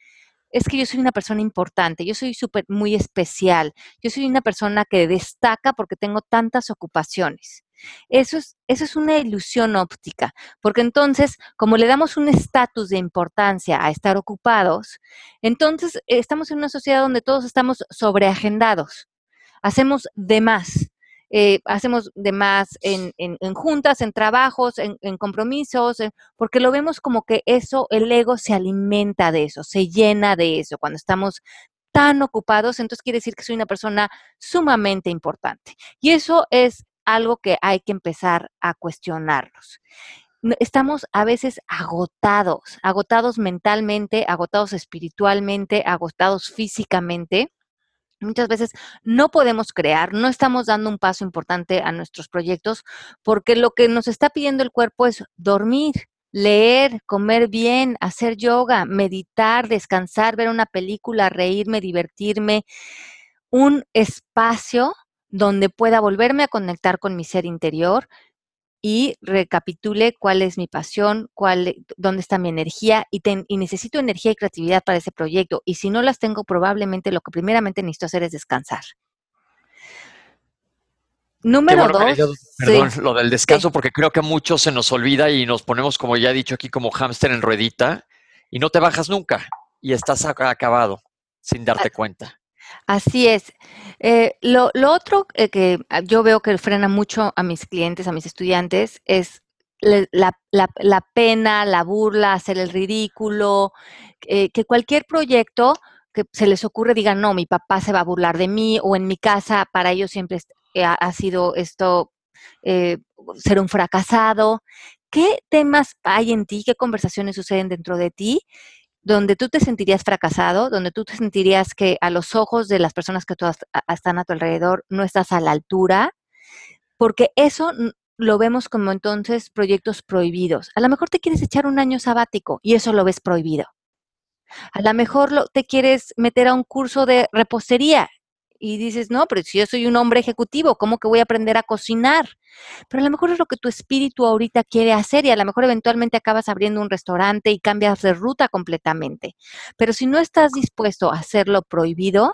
es que yo soy una persona importante, yo soy súper muy especial, yo soy una persona que destaca porque tengo tantas ocupaciones. Eso es, eso es una ilusión óptica, porque entonces, como le damos un estatus de importancia a estar ocupados, entonces eh, estamos en una sociedad donde todos estamos sobreagendados, hacemos de más. Eh, hacemos de más en, juntas, en trabajos, en, en compromisos, porque lo vemos como que eso, el ego se alimenta de eso, se llena de eso. Cuando estamos tan ocupados, entonces quiere decir que soy una persona sumamente importante. Y eso es algo que hay que empezar a cuestionarnos. Estamos a veces agotados, agotados mentalmente, agotados espiritualmente, agotados físicamente. Muchas veces no podemos crear, no estamos dando un paso importante a nuestros proyectos porque lo que nos está pidiendo el cuerpo es dormir, leer, comer bien, hacer yoga, meditar, descansar, ver una película, reírme, divertirme, un espacio donde pueda volverme a conectar con mi ser interior y recapitule cuál es mi pasión, cuál, dónde está mi energía y, y, necesito energía y creatividad para ese proyecto. Y si no las tengo, probablemente lo que primeramente necesito hacer es descansar. Número dos. Perdón, lo del descanso, porque creo que mucho se nos olvida y nos ponemos, como ya he dicho aquí, como hámster en ruedita y no te bajas nunca y estás acabado sin darte cuenta. Así es. Eh, lo, otro eh, que yo veo que frena mucho a mis clientes, a mis estudiantes, es la, pena, la burla, hacer el ridículo, eh, que cualquier proyecto que se les ocurre digan, no, mi papá se va a burlar de mí, o en mi casa para ellos siempre ha, sido esto ser un fracasado. ¿Qué temas hay en ti? ¿Qué conversaciones suceden dentro de ti donde tú te sentirías fracasado, donde tú te sentirías que a los ojos de las personas que están a tu alrededor no estás a la altura, porque eso lo vemos como entonces proyectos prohibidos. A lo mejor te quieres echar un año sabático y eso lo ves prohibido. A lo mejor te quieres meter a un curso de repostería y dices, no, pero si yo soy un hombre ejecutivo, ¿cómo que voy a aprender a cocinar? Pero a lo mejor es lo que tu espíritu ahorita quiere hacer y a lo mejor eventualmente acabas abriendo un restaurante y cambias de ruta completamente. Pero si no estás dispuesto a hacerlo prohibido,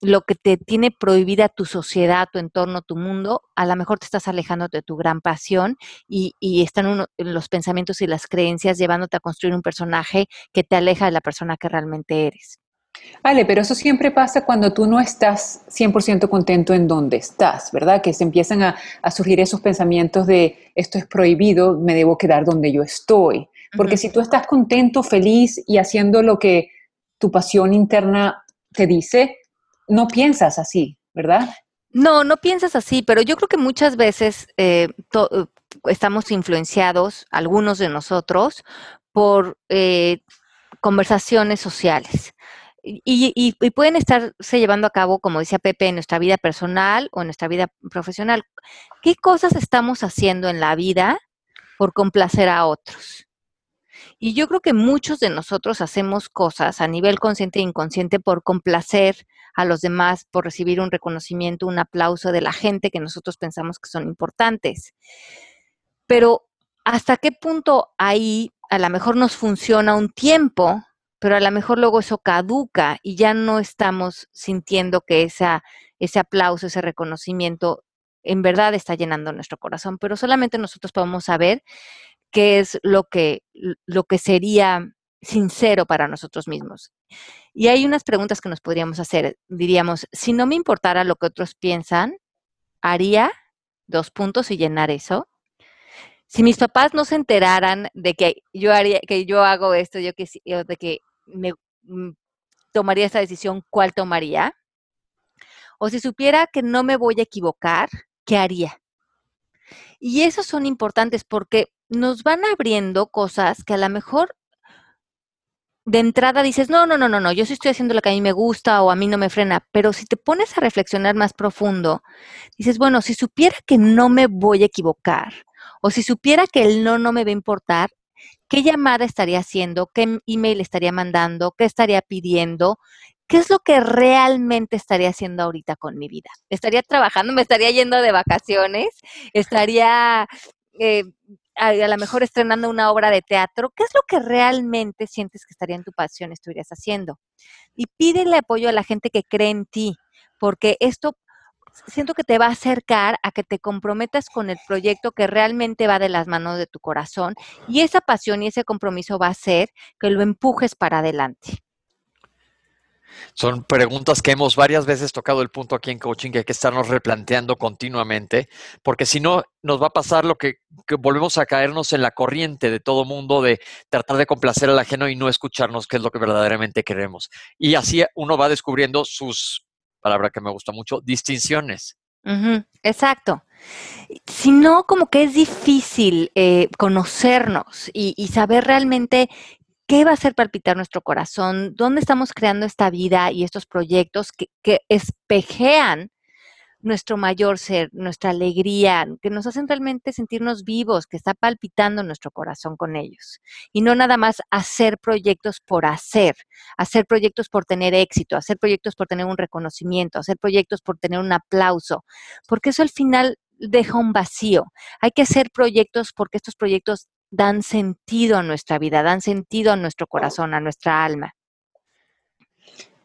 lo que te tiene prohibida tu sociedad, tu entorno, tu mundo, a lo mejor te estás alejando de tu gran pasión y, están los pensamientos y las creencias llevándote a construir un personaje que te aleja de la persona que realmente eres. Vale, pero eso siempre pasa cuando tú no estás 100% contento en donde estás, ¿verdad? Que se empiezan a, surgir esos pensamientos de esto es prohibido, me debo quedar donde yo estoy. Porque si tú estás contento, feliz y haciendo lo que tu pasión interna te dice, no piensas así, ¿verdad? No, no piensas así, pero yo creo que muchas veces eh, estamos influenciados, algunos de nosotros, por eh, conversaciones sociales. Y, pueden estarse llevando a cabo, como decía Pepe, en nuestra vida personal o en nuestra vida profesional. ¿Qué cosas estamos haciendo en la vida por complacer a otros? Y yo creo que muchos de nosotros hacemos cosas a nivel consciente e inconsciente por complacer a los demás, por recibir un reconocimiento, un aplauso de la gente que nosotros pensamos que son importantes. Pero ¿hasta qué punto ahí a lo mejor nos funciona un tiempo pero a lo mejor luego eso caduca y ya no estamos sintiendo que esa, ese aplauso, ese reconocimiento en verdad está llenando nuestro corazón, pero solamente nosotros podemos saber qué es lo que, lo que sería sincero para nosotros mismos. Y hay unas preguntas que nos podríamos hacer. Diríamos, si no me importara lo que otros piensan, ¿haría dos puntos y llenar eso? Si mis papás no se enteraran de que yo haría, que yo hago esto, yo que de que me mm, tomaría esta decisión, ¿cuál tomaría? O si supiera que no me voy a equivocar, ¿qué haría? Y esos son importantes porque nos van abriendo cosas que a lo mejor de entrada dices, no, no, no, no, no, yo sí estoy haciendo lo que a mí me gusta o a mí no me frena, pero si te pones a reflexionar más profundo, dices, bueno, si supiera que no me voy a equivocar o si supiera que el no no me va a importar, ¿qué llamada estaría haciendo? ¿Qué email estaría mandando? ¿Qué estaría pidiendo? ¿Qué es lo que realmente estaría haciendo ahorita con mi vida? ¿Estaría trabajando? ¿Me estaría yendo de vacaciones? ¿Estaría eh, a, lo mejor estrenando una obra de teatro, ¿qué es lo que realmente sientes que estaría en tu pasión, estuvieras haciendo? Y pídele apoyo a la gente que cree en ti, porque esto siento que te va a acercar a que te comprometas con el proyecto que realmente va de las manos de tu corazón y esa pasión y ese compromiso va a hacer que lo empujes para adelante. Son preguntas que hemos varias veces tocado el punto aquí en coaching que hay que estarnos replanteando continuamente, porque si no, nos va a pasar lo que, volvemos a caernos en la corriente de todo mundo de tratar de complacer al ajeno y no escucharnos qué es lo que verdaderamente queremos. Y así uno va descubriendo sus, palabra que me gusta mucho, distinciones. exacto. Si no, como que es difícil eh, conocernos y, y, saber realmente ¿Qué va a hacer palpitar nuestro corazón? ¿Dónde estamos creando esta vida y estos proyectos que, que espejean nuestro mayor ser, nuestra alegría, que nos hacen realmente sentirnos vivos, que está palpitando nuestro corazón con ellos. Y no nada más hacer proyectos por hacer, hacer proyectos por tener éxito, hacer proyectos por tener un reconocimiento, hacer proyectos por tener un aplauso, porque eso al final deja un vacío. Hay que hacer proyectos porque estos proyectos dan sentido a nuestra vida, dan sentido a nuestro corazón, a nuestra alma.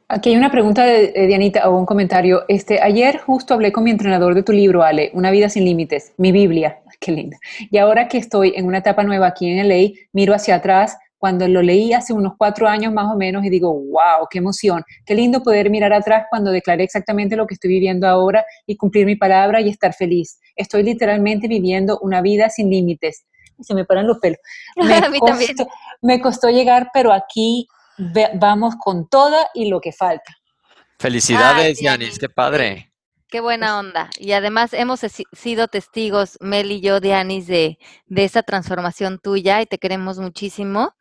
Aquí hay una pregunta de, Dianita o un comentario. Este, ayer justo hablé con mi entrenador de tu libro, Ale, Una vida sin límites, mi Biblia. Qué linda. Y ahora que estoy en una etapa nueva aquí en LA, miro hacia atrás cuando lo leí hace unos cuatro años más o menos y digo, wow, qué emoción, qué lindo poder mirar atrás cuando declaré exactamente lo que estoy viviendo ahora y cumplir mi palabra y estar feliz. Estoy literalmente viviendo una vida sin límites se me paran los pelos. Me, costó, me costó llegar, pero aquí vamos con toda y lo que falta. Felicidades, Yanis, qué padre. Qué buena onda. Y además hemos sido testigos, Mel y yo, Dianis, de, de esa transformación tuya y te queremos muchísimo.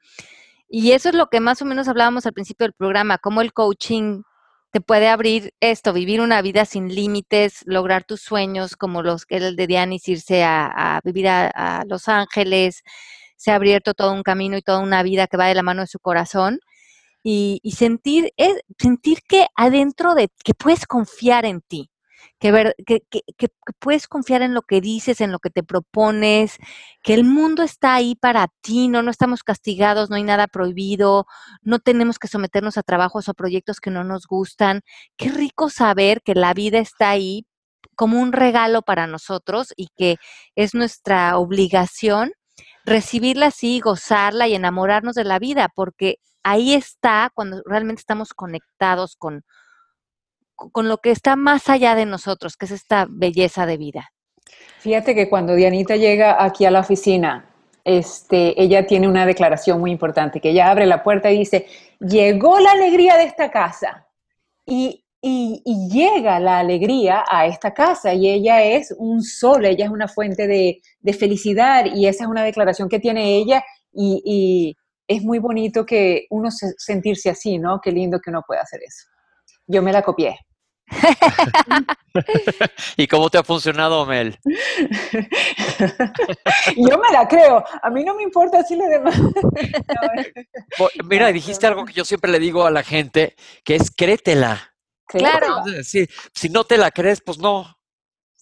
Y eso es lo que más o menos hablábamos al principio del programa, cómo el coaching te puede abrir esto, vivir una vida sin límites, lograr tus sueños como los que el de Dianis, irse a, vivir a, Los Ángeles, se ha abierto todo un camino y toda una vida que va de la mano de su corazón. Y, sentir, es, sentir que adentro de, que puedes confiar en ti, que, ver, que, que, puedes confiar en lo que dices, en lo que te propones, que el mundo está ahí para ti, no, no estamos castigados, no hay nada prohibido, no tenemos que someternos a trabajos o proyectos que no nos gustan. Qué rico saber que la vida está ahí como un regalo para nosotros y que es nuestra obligación recibirla así, gozarla y enamorarnos de la vida, porque ahí está cuando realmente estamos conectados con, con lo que está más allá de nosotros, que es esta belleza de vida. Fíjate que cuando Dianita llega aquí a la oficina, este, ella tiene una declaración muy importante, que ella abre la puerta y dice, llegó la alegría de esta casa. Y, llega la alegría a esta casa y ella es un sol, ella es una fuente de, felicidad y esa es una declaración que tiene ella y, y es muy bonito que uno se, sentirse así, ¿no? Qué lindo que uno pueda hacer eso. Yo me la copié. ¿Y cómo te ha funcionado, Mel? Yo me la creo. A mí no me importa si le demás. Mira, dijiste algo que yo siempre le digo a la gente, que es créetela. Claro. si no te la crees, pues no.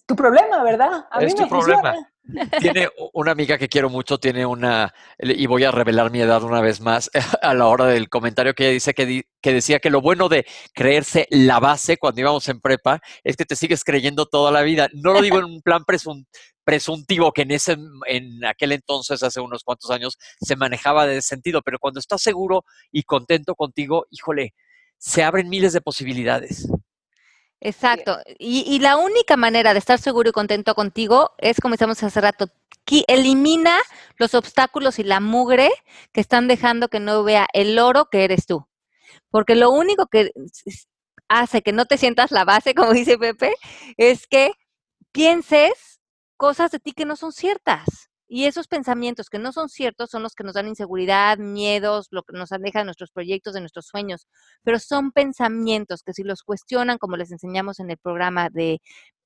Tu problema, ¿verdad? A es tu problema. Tiene una amiga que quiero mucho, tiene una, y voy a revelar mi edad una vez más a la hora del comentario que ella dice que, que decía que lo bueno de creerse la base cuando íbamos en prepa es que te sigues creyendo toda la vida. No lo digo en un plan presuntivo que en ese en aquel entonces hace unos cuantos años se manejaba de ese sentido, pero cuando estás seguro y contento contigo, híjole, se abren miles de posibilidades. Exacto. Y, la única manera de estar seguro y contento contigo es, como decíamos hace rato, elimina los obstáculos y la mugre que están dejando que no vea el oro que eres tú. Porque lo único que hace que no te sientas la base, como dice Pepe, es que pienses cosas de ti que no son ciertas. Y esos pensamientos que no son ciertos son los que nos dan inseguridad, miedos, lo que nos aleja de nuestros proyectos, de nuestros sueños. Pero son pensamientos que si los cuestionan, como les enseñamos en el programa de,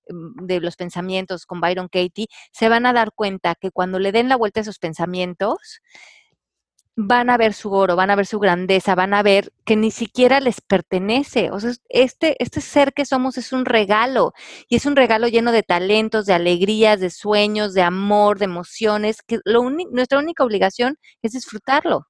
mm, de los pensamientos con Byron Katie, se van a dar cuenta que cuando le den la vuelta a esos pensamientos, van a ver su oro, van a ver su grandeza, van a ver que ni siquiera les pertenece. O sea, este, este ser que somos es un regalo y es un regalo lleno de talentos, de alegrías, de sueños, de amor, de emociones, que nuestra única obligación es disfrutarlo.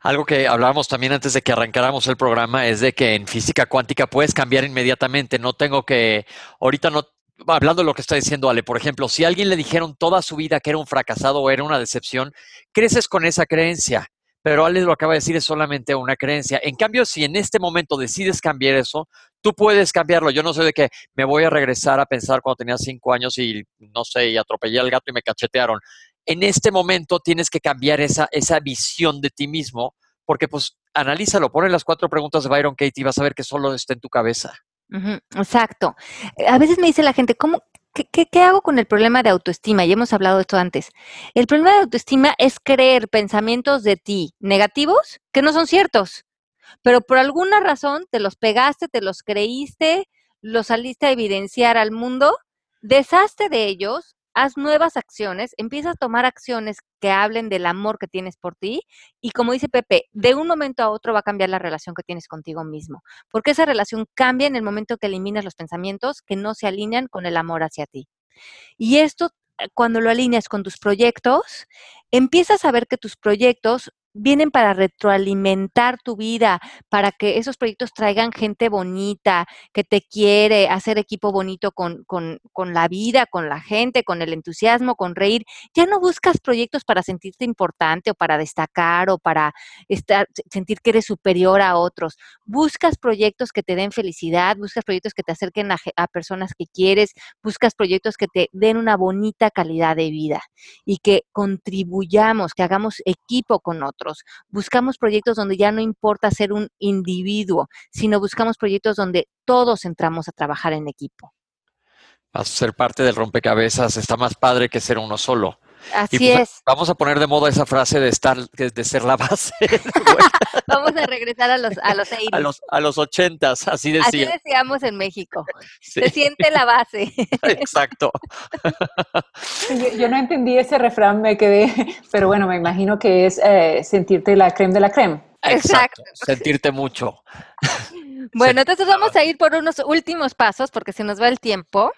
Algo que hablábamos también antes de que arrancáramos el programa es de que en física cuántica puedes cambiar inmediatamente. No tengo que, ahorita no, hablando de lo que está diciendo Ale, por ejemplo, si a alguien le dijeron toda su vida que era un fracasado o era una decepción, creces con esa creencia. Pero Ale lo acaba de decir, es solamente una creencia. En cambio, si en este momento decides cambiar eso, tú puedes cambiarlo. Yo no sé de que me voy a regresar a pensar cuando tenía cinco años y, no sé, y atropellé al gato y me cachetearon. En este momento tienes que cambiar esa, esa visión de ti mismo, porque pues analízalo, pone las cuatro preguntas de Byron Katie y vas a ver que solo está en tu cabeza exacto. A veces me dice la gente, ¿cómo, qué, qué, hago con el problema de autoestima? Ya hemos hablado de esto antes. El problema de autoestima es creer pensamientos de ti negativos que no son ciertos, pero por alguna razón te los pegaste, te los creíste, los saliste a evidenciar al mundo, deshazte de ellos, haz nuevas acciones, empieza a tomar acciones que hablen del amor que tienes por ti y como dice Pepe, de un momento a otro va a cambiar la relación que tienes contigo mismo, porque esa relación cambia en el momento que eliminas los pensamientos que no se alinean con el amor hacia ti. Y esto, eh, cuando lo alineas con tus proyectos, empiezas a ver que tus proyectos vienen para retroalimentar tu vida, para que esos proyectos traigan gente bonita, que te quiere, hacer equipo bonito con, con, con, la vida, con la gente, con el entusiasmo, con reír. Ya no buscas proyectos para sentirte importante o para destacar o para estar, sentir que eres superior a otros. Buscas proyectos que te den felicidad, buscas proyectos que te acerquen a, a personas que quieres, buscas proyectos que te den una bonita calidad de vida y que contribuyamos, que hagamos equipo con otros Buscamos proyectos donde ya no importa ser un individuo, sino buscamos proyectos donde todos entramos a trabajar en equipo. Ser parte del rompecabezas está más padre que ser uno solo. Así pues, es. Vamos a poner de moda esa frase de estar, de ser la base. vamos a regresar a los a los, a los a los ochentas, así decía. Así decíamos en México. Se siente la base. Exacto. Yo, no entendí ese refrán, me quedé, pero bueno, me imagino que es eh, sentirte la creme de la creme. Exacto. Sentirte mucho. Bueno, entonces vamos a ir por unos últimos pasos porque se nos va el tiempo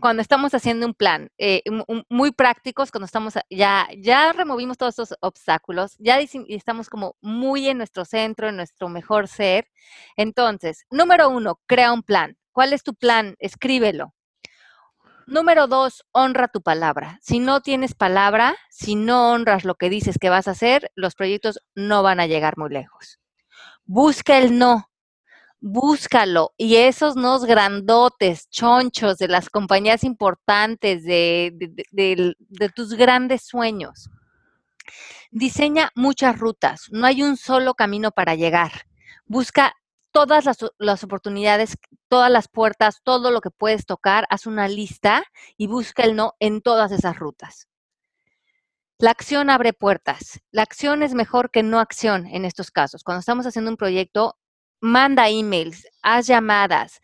cuando estamos haciendo un plan, eh, muy prácticos, cuando estamos, ya, ya removimos todos estos obstáculos, ya estamos como muy en nuestro centro, en nuestro mejor ser. Entonces, número uno, crea un plan. ¿Cuál es tu plan? Escríbelo. Número dos, honra tu palabra. Si no tienes palabra, si no honras lo que dices que vas a hacer, los proyectos no van a llegar muy lejos. Busca el no búscalo. Y esos nos grandotes, chonchos de las compañías importantes, de, tus grandes sueños. Diseña muchas rutas, no hay un solo camino para llegar. Busca todas las, oportunidades, todas las puertas, todo lo que puedes tocar, haz una lista y busca el no en todas esas rutas. La acción abre puertas. La acción es mejor que no acción en estos casos. Cuando estamos haciendo un proyecto, manda emails, haz llamadas.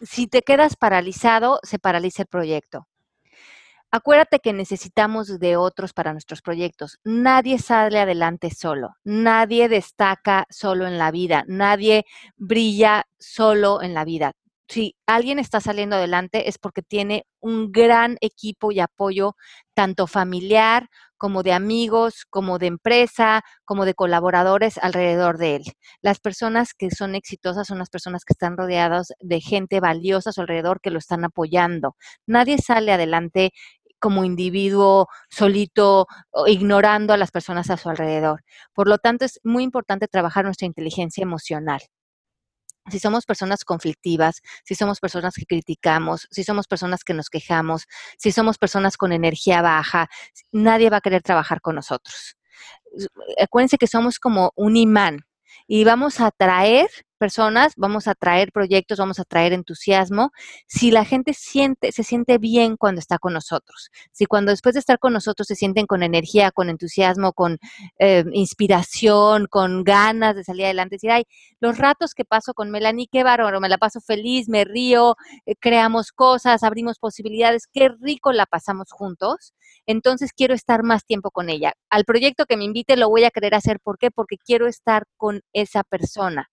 Si te quedas paralizado, se paraliza el proyecto. Acuérdate que necesitamos de otros para nuestros proyectos. Nadie sale adelante solo, nadie destaca solo en la vida, nadie brilla solo en la vida si alguien está saliendo adelante es porque tiene un gran equipo y apoyo, tanto familiar como de amigos, como de empresa, como de colaboradores alrededor de él. Las personas que son exitosas son las personas que están rodeadas de gente valiosa a su alrededor que lo están apoyando. Nadie sale adelante como individuo solito, ignorando a las personas a su alrededor. Por lo tanto, es muy importante trabajar nuestra inteligencia emocional si somos personas conflictivas, si somos personas que criticamos, si somos personas que nos quejamos, si somos personas con energía baja, nadie va a querer trabajar con nosotros. Acuérdense que somos como un imán y vamos a atraer personas, vamos a traer proyectos, vamos a traer entusiasmo, si la gente siente, se siente bien cuando está con nosotros, si cuando después de estar con nosotros se sienten con energía, con entusiasmo, con eh, inspiración, con ganas de salir adelante, decir, ay, los ratos que paso con Melanie, qué bárbaro, me la paso feliz, me río, eh, creamos cosas, abrimos posibilidades, qué rico la pasamos juntos, entonces quiero estar más tiempo con ella. Al proyecto que me invite lo voy a querer hacer, ¿por qué? Porque quiero estar con esa persona.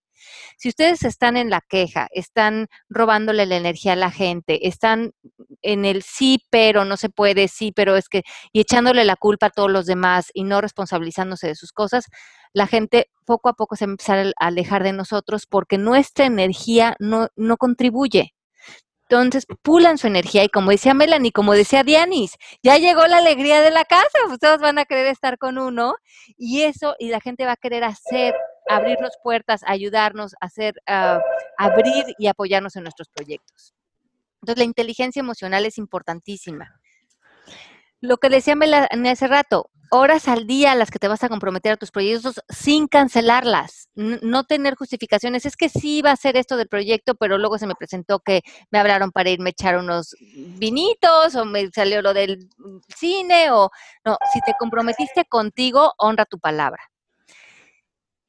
Si ustedes están en la queja, están robándole la energía a la gente, están en el sí, pero no se puede, sí, pero es que, y echándole la culpa a todos los demás y no responsabilizándose de sus cosas, la gente poco a poco se va a empezar a alejar de nosotros porque nuestra energía no, no contribuye. Entonces, pulan su energía y como decía Melanie, como decía Dianis, ya llegó la alegría de la casa, ustedes van a querer estar con uno y eso, y la gente va a querer hacer, abrirnos puertas, ayudarnos, hacer, uh, abrir y apoyarnos en nuestros proyectos. Entonces, la inteligencia emocional es importantísima. Lo que decía Melanie hace rato, horas al día las que te vas a comprometer a tus proyectos sin cancelarlas, no tener justificaciones. Es que sí iba a hacer esto del proyecto, pero luego se me presentó que me hablaron para irme a echar unos vinitos o me salió lo del cine o no, si te comprometiste contigo, honra tu palabra.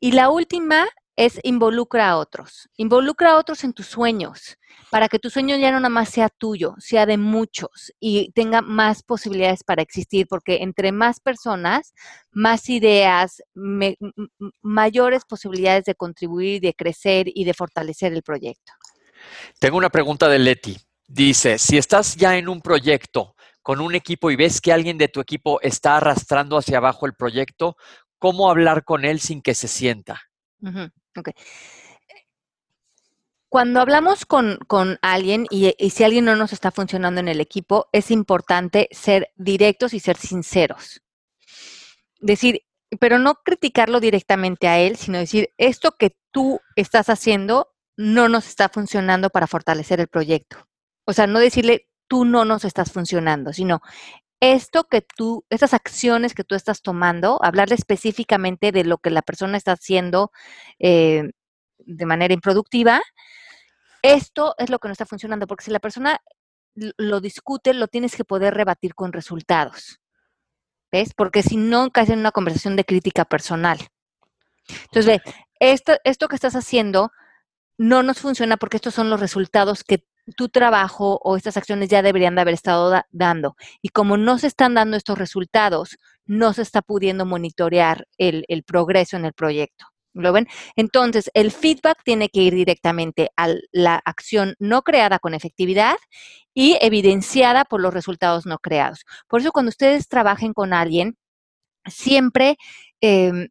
Y la última es involucra a otros. Involucra a otros en tus sueños para que tu sueño ya no nada más sea tuyo, sea de muchos y tenga más posibilidades para existir, porque entre más personas, más ideas, mayores posibilidades de contribuir, de crecer y de fortalecer el proyecto. Tengo una pregunta de Leti. Dice, si estás ya en un proyecto con un equipo y ves que alguien de tu equipo está arrastrando hacia abajo el proyecto, ¿cómo hablar con él sin que se sienta? Cuando hablamos con, alguien y, si alguien no nos está funcionando en el equipo, es importante ser directos y ser sinceros. Decir, pero no criticarlo directamente a él, sino decir, esto que tú estás haciendo no nos está funcionando para fortalecer el proyecto. O sea, no decirle, tú no nos estás funcionando, sino esto que tú, estas acciones que tú estás tomando, hablarle específicamente de lo que la persona está haciendo eh, de manera improductiva, esto es lo que no está funcionando, porque si la persona lo discute, lo tienes que poder rebatir con resultados. ¿Ves? Porque si no, caes en una conversación de crítica personal. Entonces, ve, esto, esto que estás haciendo no nos funciona porque estos son los resultados que tu trabajo o estas acciones ya deberían de haber estado dando. Y como no se están dando estos resultados, no se está pudiendo monitorear el, progreso en el proyecto. ¿Lo ven? Entonces, el feedback tiene que ir directamente a la acción no creada con efectividad y evidenciada por los resultados no creados. Por eso, cuando ustedes trabajen con alguien, siempre eh,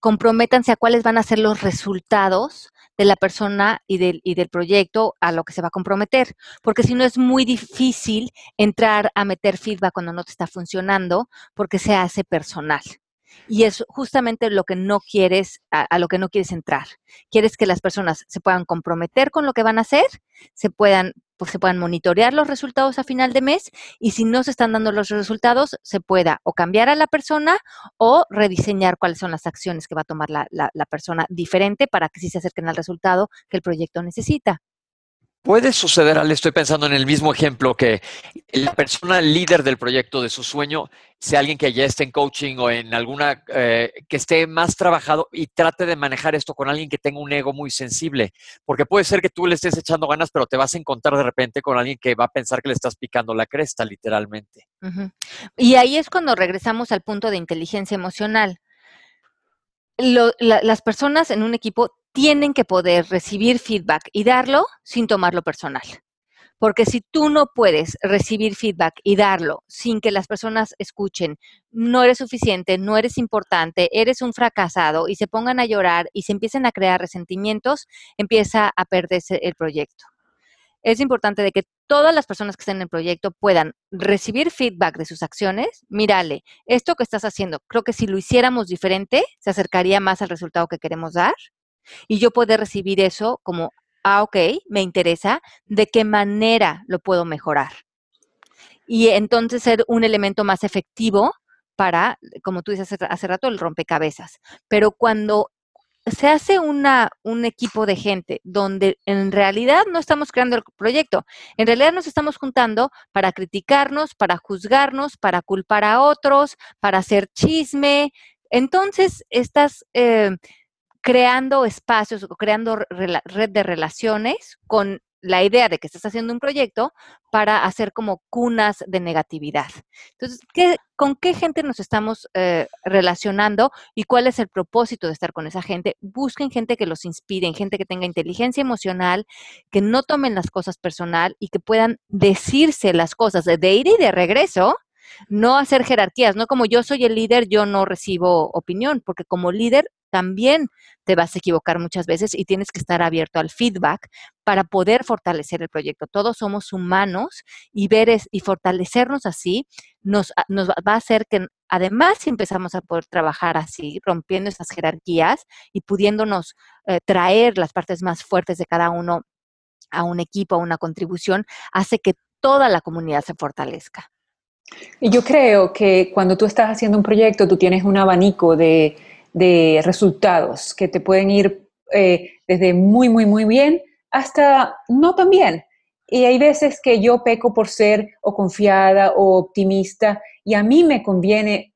comprométanse a cuáles van a ser los resultados de la persona y del, y del proyecto a lo que se va a comprometer, porque si no es muy difícil entrar a meter feedback cuando no te está funcionando, porque se hace personal. Y es justamente lo que no quieres, a, lo que no quieres entrar. Quieres que las personas se puedan comprometer con lo que van a hacer, se puedan, pues, se puedan monitorear los resultados a final de mes y si no se están dando los resultados, se pueda o cambiar a la persona o rediseñar cuáles son las acciones que va a tomar la, la persona diferente para que sí se acerquen al resultado que el proyecto necesita. Puede suceder, Ale, estoy pensando en el mismo ejemplo, que la persona líder del proyecto de su sueño sea alguien que ya esté en coaching o en alguna, eh, que esté más trabajado y trate de manejar esto con alguien que tenga un ego muy sensible, porque puede ser que tú le estés echando ganas, pero te vas a encontrar de repente con alguien que va a pensar que le estás picando la cresta, literalmente. Y ahí es cuando regresamos al punto de inteligencia emocional. las personas en un equipo tienen que poder recibir feedback y darlo sin tomarlo personal. Porque si tú no puedes recibir feedback y darlo sin que las personas escuchen, no eres suficiente, no eres importante, eres un fracasado y se pongan a llorar y se empiecen a crear resentimientos, empieza a perderse el proyecto. Es importante de que todas las personas que estén en el proyecto puedan recibir feedback de sus acciones. Mírale, esto que estás haciendo, creo que si lo hiciéramos diferente, se acercaría más al resultado que queremos dar y yo poder recibir eso como, ah, ok, me interesa, ¿de qué manera lo puedo mejorar? Y entonces ser un elemento más efectivo para, como tú dices hace, rato, el rompecabezas. Pero cuando se hace una, un equipo de gente donde en realidad no estamos creando el proyecto, en realidad nos estamos juntando para criticarnos, para juzgarnos, para culpar a otros, para hacer chisme. Entonces, estás eh, creando espacios o creando red de relaciones con la idea de que estás haciendo un proyecto para hacer como cunas de negatividad. Entonces, ¿con qué gente nos estamos eh, relacionando y cuál es el propósito de estar con esa gente? Busquen gente que los inspire, gente que tenga inteligencia emocional, que no tomen las cosas personal y que puedan decirse las cosas de ir y de regreso no hacer jerarquías, no como yo soy el líder, yo no recibo opinión, porque como líder también te vas a equivocar muchas veces y tienes que estar abierto al feedback para poder fortalecer el proyecto. Todos somos humanos y ver y fortalecernos así nos, nos va a hacer que además si empezamos a poder trabajar así, rompiendo esas jerarquías y pudiéndonos eh, traer las partes más fuertes de cada uno a un equipo, a una contribución, hace que toda la comunidad se fortalezca. Y yo creo que cuando tú estás haciendo un proyecto, tú tienes un abanico de, de resultados que te pueden ir eh, desde muy, muy, muy bien hasta no tan bien. Y hay veces que yo peco por ser o confiada o optimista y a mí me conviene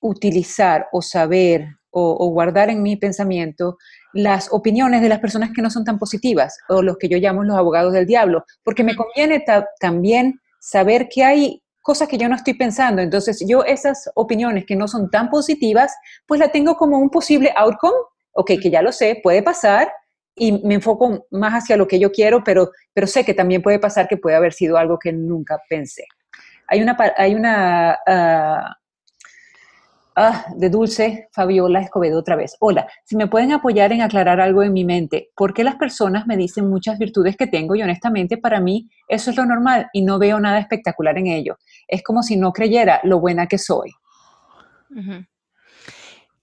utilizar o saber o, guardar en mi pensamiento las opiniones de las personas que no son tan positivas o los que yo llamo los abogados del diablo, porque me conviene también saber que hay cosas que yo no estoy pensando. Entonces, yo esas opiniones que no son tan positivas, pues la tengo como un posible outcome, ok, que ya lo sé, puede pasar y me enfoco más hacia lo que yo quiero, pero, pero sé que también puede pasar que puede haber sido algo que nunca pensé. Hay una, hay una ah, de Dulce Fabiola Escobedo otra vez. Hola, si me pueden apoyar en aclarar algo en mi mente, ¿por qué las personas me dicen muchas virtudes que tengo y honestamente para mí eso es lo normal y no veo nada espectacular en ello? Es como si no creyera lo buena que soy.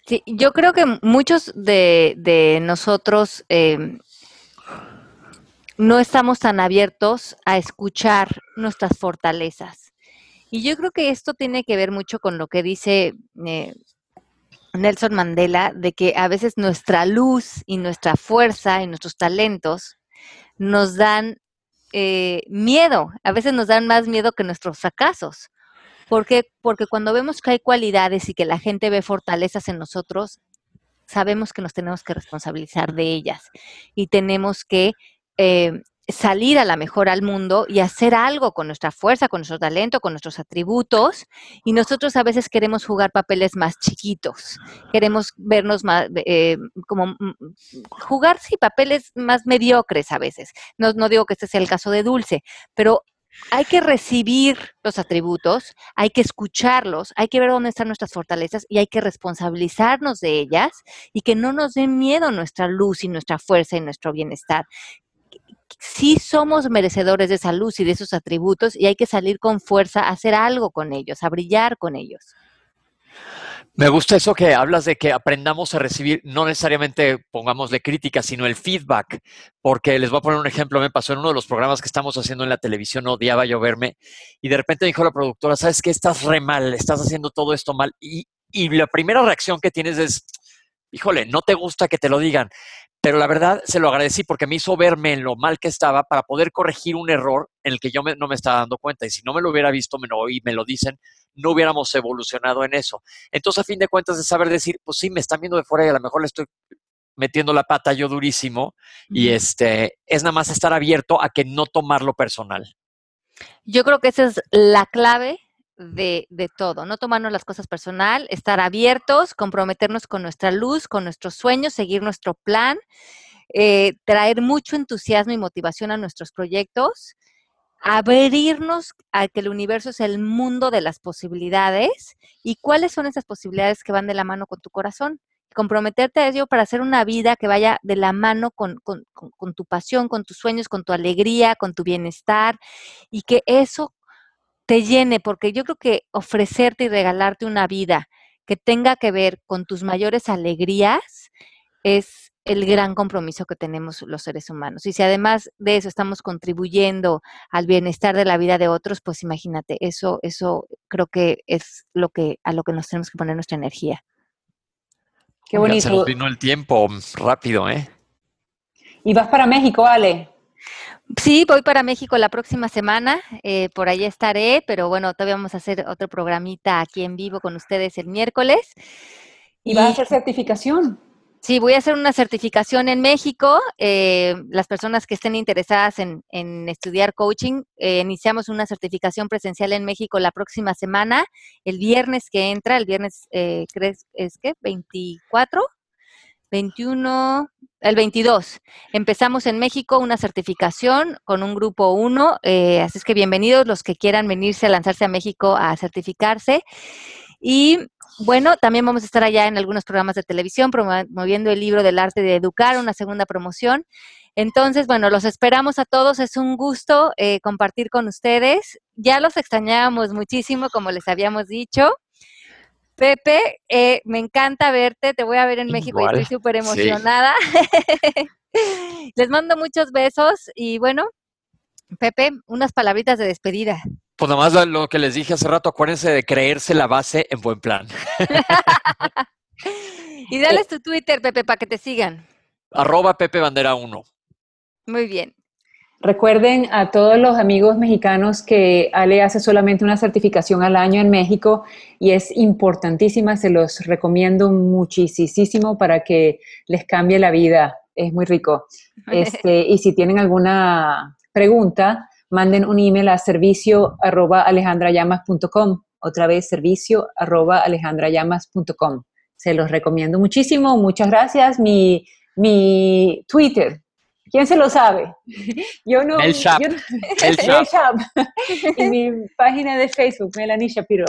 Sí, yo creo que muchos de, nosotros em, no estamos tan abiertos a escuchar nuestras fortalezas y yo creo que esto tiene que ver mucho con lo que dice eh, Nelson Mandela, de que a veces nuestra luz y nuestra fuerza y nuestros talentos nos dan eh, miedo, a veces nos dan más miedo que nuestros fracasos. ¿Por qué? Porque cuando vemos que hay cualidades y que la gente ve fortalezas en nosotros, sabemos que nos tenemos que responsabilizar de ellas y tenemos que eh, salir a la mejor al mundo y hacer algo con nuestra fuerza, con nuestro talento, con nuestros atributos. Y nosotros a veces queremos jugar papeles más chiquitos, queremos vernos más eh, como mm, jugar, sí, papeles más mediocres a veces. No, no digo que este sea el caso de Dulce, pero hay que recibir los atributos, hay que escucharlos, hay que ver dónde están nuestras fortalezas y hay que responsabilizarnos de ellas y que no nos den miedo nuestra luz y nuestra fuerza y nuestro bienestar sí somos merecedores de esa luz y de esos atributos y hay que salir con fuerza a hacer algo con ellos, a brillar con ellos. Me gusta eso que hablas de que aprendamos a recibir, no necesariamente pongámosle crítica, sino el feedback, porque les voy a poner un ejemplo, me pasó en uno de los programas que estamos haciendo en la televisión, odiaba yo verme, y de repente dijo la productora, ¿sabes qué? Estás re mal, estás haciendo todo esto mal, y, y la primera reacción que tienes es, híjole, no te gusta que te lo digan, pero la verdad se lo agradecí porque me hizo verme en lo mal que estaba para poder corregir un error en el que yo no me estaba dando cuenta. Y si no me lo hubiera visto me lo, y me lo dicen, no hubiéramos evolucionado en eso. Entonces, a fin de cuentas, de saber decir, pues sí, me están viendo de fuera y a lo mejor le estoy metiendo la pata yo durísimo. Y este es nada más estar abierto a que no tomarlo personal. Yo creo que esa es la clave de, de, todo, no tomarnos las cosas personal, estar abiertos, comprometernos con nuestra luz, con nuestros sueños, seguir nuestro plan, eh, traer mucho entusiasmo y motivación a nuestros proyectos, abrirnos a que el universo es el mundo de las posibilidades y cuáles son esas posibilidades que van de la mano con tu corazón. Comprometerte a ello para hacer una vida que vaya de la mano con, con, con tu pasión, con tus sueños, con tu alegría, con tu bienestar y que eso te llene, porque yo creo que ofrecerte y regalarte una vida que tenga que ver con tus mayores alegrías es el gran compromiso que tenemos los seres humanos. Y si además de eso estamos contribuyendo al bienestar de la vida de otros, pues imagínate, eso, eso creo que es lo que, a lo que nos tenemos que poner nuestra energía. Qué bonito. se nos vino el tiempo rápido, ¿eh? ¿Y vas para México, Ale? Sí, voy para México la próxima semana, eh, por ahí estaré, pero bueno, todavía vamos a hacer otro programita aquí en vivo con ustedes el miércoles. ¿Y, vas a hacer certificación? Sí, voy a hacer una certificación en México. Eh, las personas que estén interesadas en, estudiar coaching, eh, iniciamos una certificación presencial en México la próxima semana, el viernes que entra, el viernes, ¿crees? ¿Es que? ¿24? 21, el 22. Empezamos en México una certificación con un grupo 1, eh, así es que bienvenidos los que quieran venirse a lanzarse a México a certificarse. Y bueno, también vamos a estar allá en algunos programas de televisión promoviendo el libro del arte de educar, una segunda promoción. Entonces, bueno, los esperamos a todos. Es un gusto eh, compartir con ustedes. Ya los extrañábamos muchísimo, como les habíamos dicho. Pepe, eh, me encanta verte, te voy a ver en México y estoy súper emocionada. Les mando muchos besos y bueno, Pepe, unas palabritas de despedida. Pues nada más lo que les dije hace rato, acuérdense de creerse la base en buen plan. y dales tu Twitter, Pepe, para que te sigan. Arroba Pepe Bandera 1. Muy bien. Recuerden a todos los amigos mexicanos que Ale hace solamente una certificación al año en México y es importantísima, se los recomiendo muchísimo para que les cambie la vida, es muy rico. Este, y si tienen alguna pregunta, manden un email a servicio arroba alejandrayamas.com, otra vez servicio arroba alejandrayamas.com. Se los recomiendo muchísimo, muchas gracias. Mi, mi Twitter, ¿Quién se lo sabe? Yo no. El Shop. el, Shop. y mi página de Facebook, Melanie Shapiro.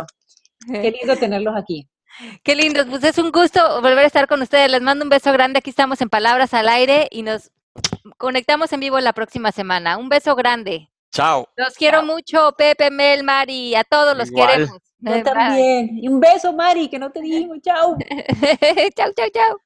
Qué lindo tenerlos aquí. Qué lindo, pues es un gusto volver a estar con ustedes. Les mando un beso grande. Aquí estamos en Palabras al Aire y nos conectamos en vivo la próxima semana. Un beso grande. Chao. Los quiero mucho, Pepe, Mel, Mari, a todos los queremos. Yo también. Y un beso, Mari, que no te dijimos. Chao. chao, chao, chao.